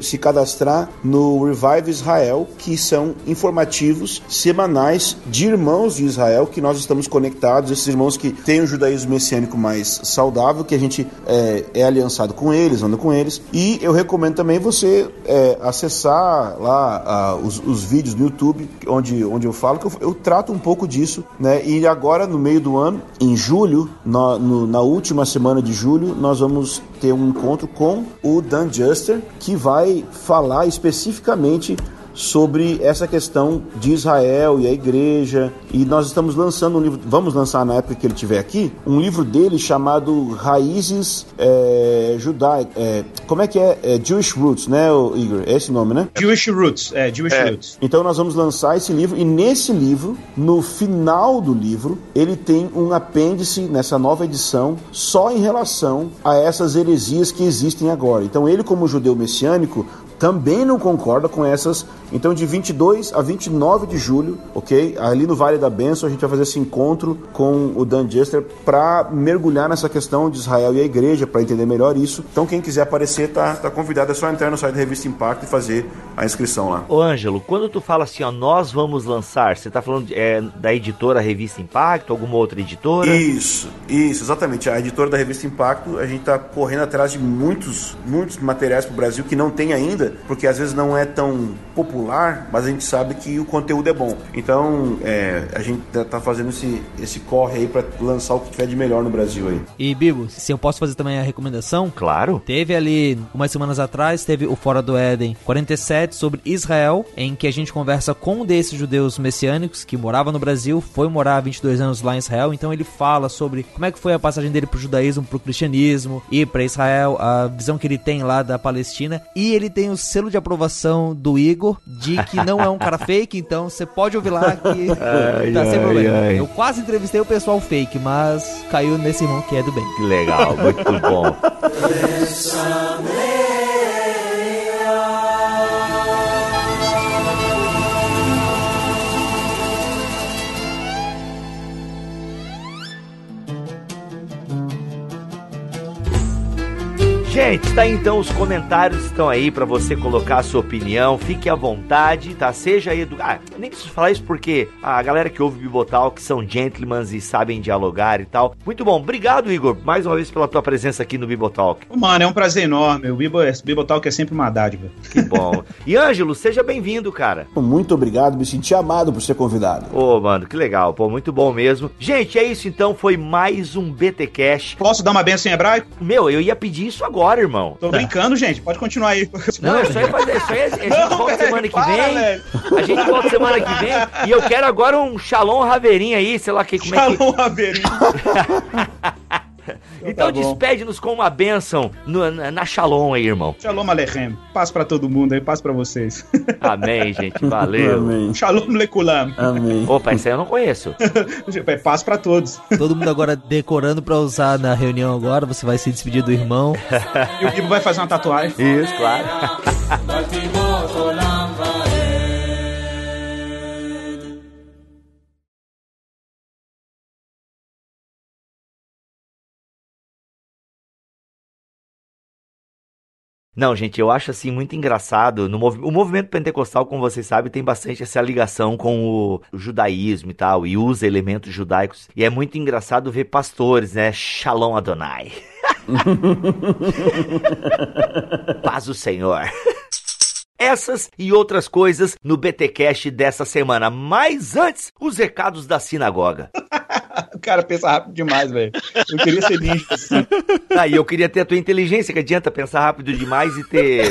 se cadastrar no Revive Israel, que são informativos semanais de irmãos de Israel que nós estamos conectados, esses irmãos que têm o judaísmo messiânico mais saudável, que a gente é, é aliançado com eles, anda com eles. E eu recomendo também você é, acessar lá os, os, vídeos do YouTube, onde, onde eu falo que eu, eu, trato um pouco disso, né? E agora, no meio do ano, em julho, no, no, na última semana de julho, nós vamos ter um encontro com o Dan Juster, que vai falar especificamente sobre essa questão de Israel e a igreja. E nós estamos lançando um livro, vamos lançar na época que ele estiver aqui, um livro dele chamado Raízes é, Judaicas. É, como é que é? é? Jewish Roots, né, Igor? É esse nome, né? Jewish Roots, é, Jewish é. Roots. Então nós vamos lançar esse livro e nesse livro, no final do livro, ele tem um apêndice nessa nova edição só em relação a essas heresias que existem agora. Então ele, como judeu messiânico, também não concorda com essas. Então, de 22 a 29 de julho, ok? Ali no Vale da Benção, a gente vai fazer esse encontro com o Dan Jester para mergulhar nessa questão de Israel e a igreja, para entender melhor isso. Então, quem quiser aparecer, tá, tá convidado. É só entrar no site da Revista Impacto e fazer a inscrição lá. Ô, Ângelo, quando tu fala assim, ó, nós vamos lançar, você tá falando é, da editora Revista Impacto, alguma outra editora? Isso, isso, exatamente. A editora da Revista Impacto, a gente tá correndo atrás de muitos, muitos materiais para o Brasil que não tem ainda porque às vezes não é tão popular, mas a gente sabe que o conteúdo é bom. Então, é, a gente tá, tá fazendo esse, esse corre aí para lançar o que tiver de melhor no Brasil aí. E, Bibo, se eu posso fazer também a recomendação? Claro. Teve ali, umas semanas atrás, teve o Fora do Éden 47 sobre Israel, em que a gente conversa com um desses judeus messiânicos que morava no Brasil, foi morar 22 anos lá em Israel, então ele fala sobre como é que foi a passagem dele pro judaísmo, pro cristianismo e para Israel, a visão que ele tem lá da Palestina, e ele tem os selo de aprovação do Igor de que não é um cara fake, então você pode ouvir lá que ai, tá sem ai, problema. Ai. Eu quase entrevistei o pessoal fake, mas caiu nesse irmão que é do bem. Legal, muito bom. Gente, tá aí então os comentários estão aí pra você colocar a sua opinião. Fique à vontade, tá? Seja educado. Ah, nem preciso falar isso porque a galera que ouve o Bibotal que são gentlemen e sabem dialogar e tal. Muito bom. Obrigado, Igor, mais uma vez pela tua presença aqui no Bibotalk. Mano, é um prazer enorme. O Bibo, Bibotalk é sempre uma dádiva. Que bom. e Ângelo, seja bem-vindo, cara. Muito obrigado, me senti amado por ser convidado. Ô, mano, que legal. Pô, muito bom mesmo. Gente, é isso então. Foi mais um BT Cash. Posso dar uma benção em hebraico? Meu, eu ia pedir isso agora, irmão. Tô brincando, gente. Pode continuar aí. Não, isso aí, fazer, isso aí a gente Não, volta velho, semana que para, vem. velho. A gente volta semana que vem. E eu quero agora um Shalom Raveirinho aí, sei lá que, como é que. Shalom. Então tá despede-nos com uma bênção no- na, na Shalom aí, irmão. Shalom Alechem. Paz pra todo mundo aí, paz pra vocês. Amém, gente. Valeu. Amém. Shalom Lekulam. Amém. Opa, isso aí eu não conheço. É paz pra todos. Todo mundo agora decorando pra usar na reunião agora. Você vai se despedir do irmão. E o Bibo vai fazer uma tatuagem. Isso, claro. Não, gente, eu acho assim muito engraçado. No movi- o movimento pentecostal, como vocês sabem, tem bastante essa ligação com o, o judaísmo e tal, e usa elementos judaicos. E é muito engraçado ver pastores, né? Shalom Adonai. Paz do Senhor. Essas e outras coisas no BTcast dessa semana. Mas antes, os recados da sinagoga. O cara pensa rápido demais, velho. Eu queria ser ninja assim. Aí eu queria ter a tua inteligência, que adianta pensar rápido demais e ter,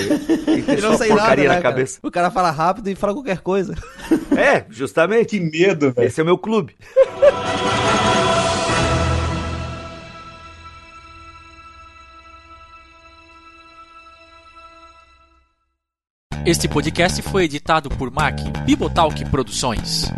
e ter E só sei nada, porcaria né, na cara? cabeça. O cara fala rápido e fala qualquer coisa. É, justamente. Que medo, velho. Esse é o meu clube. Este podcast foi editado por Mac Bibotalk Produções.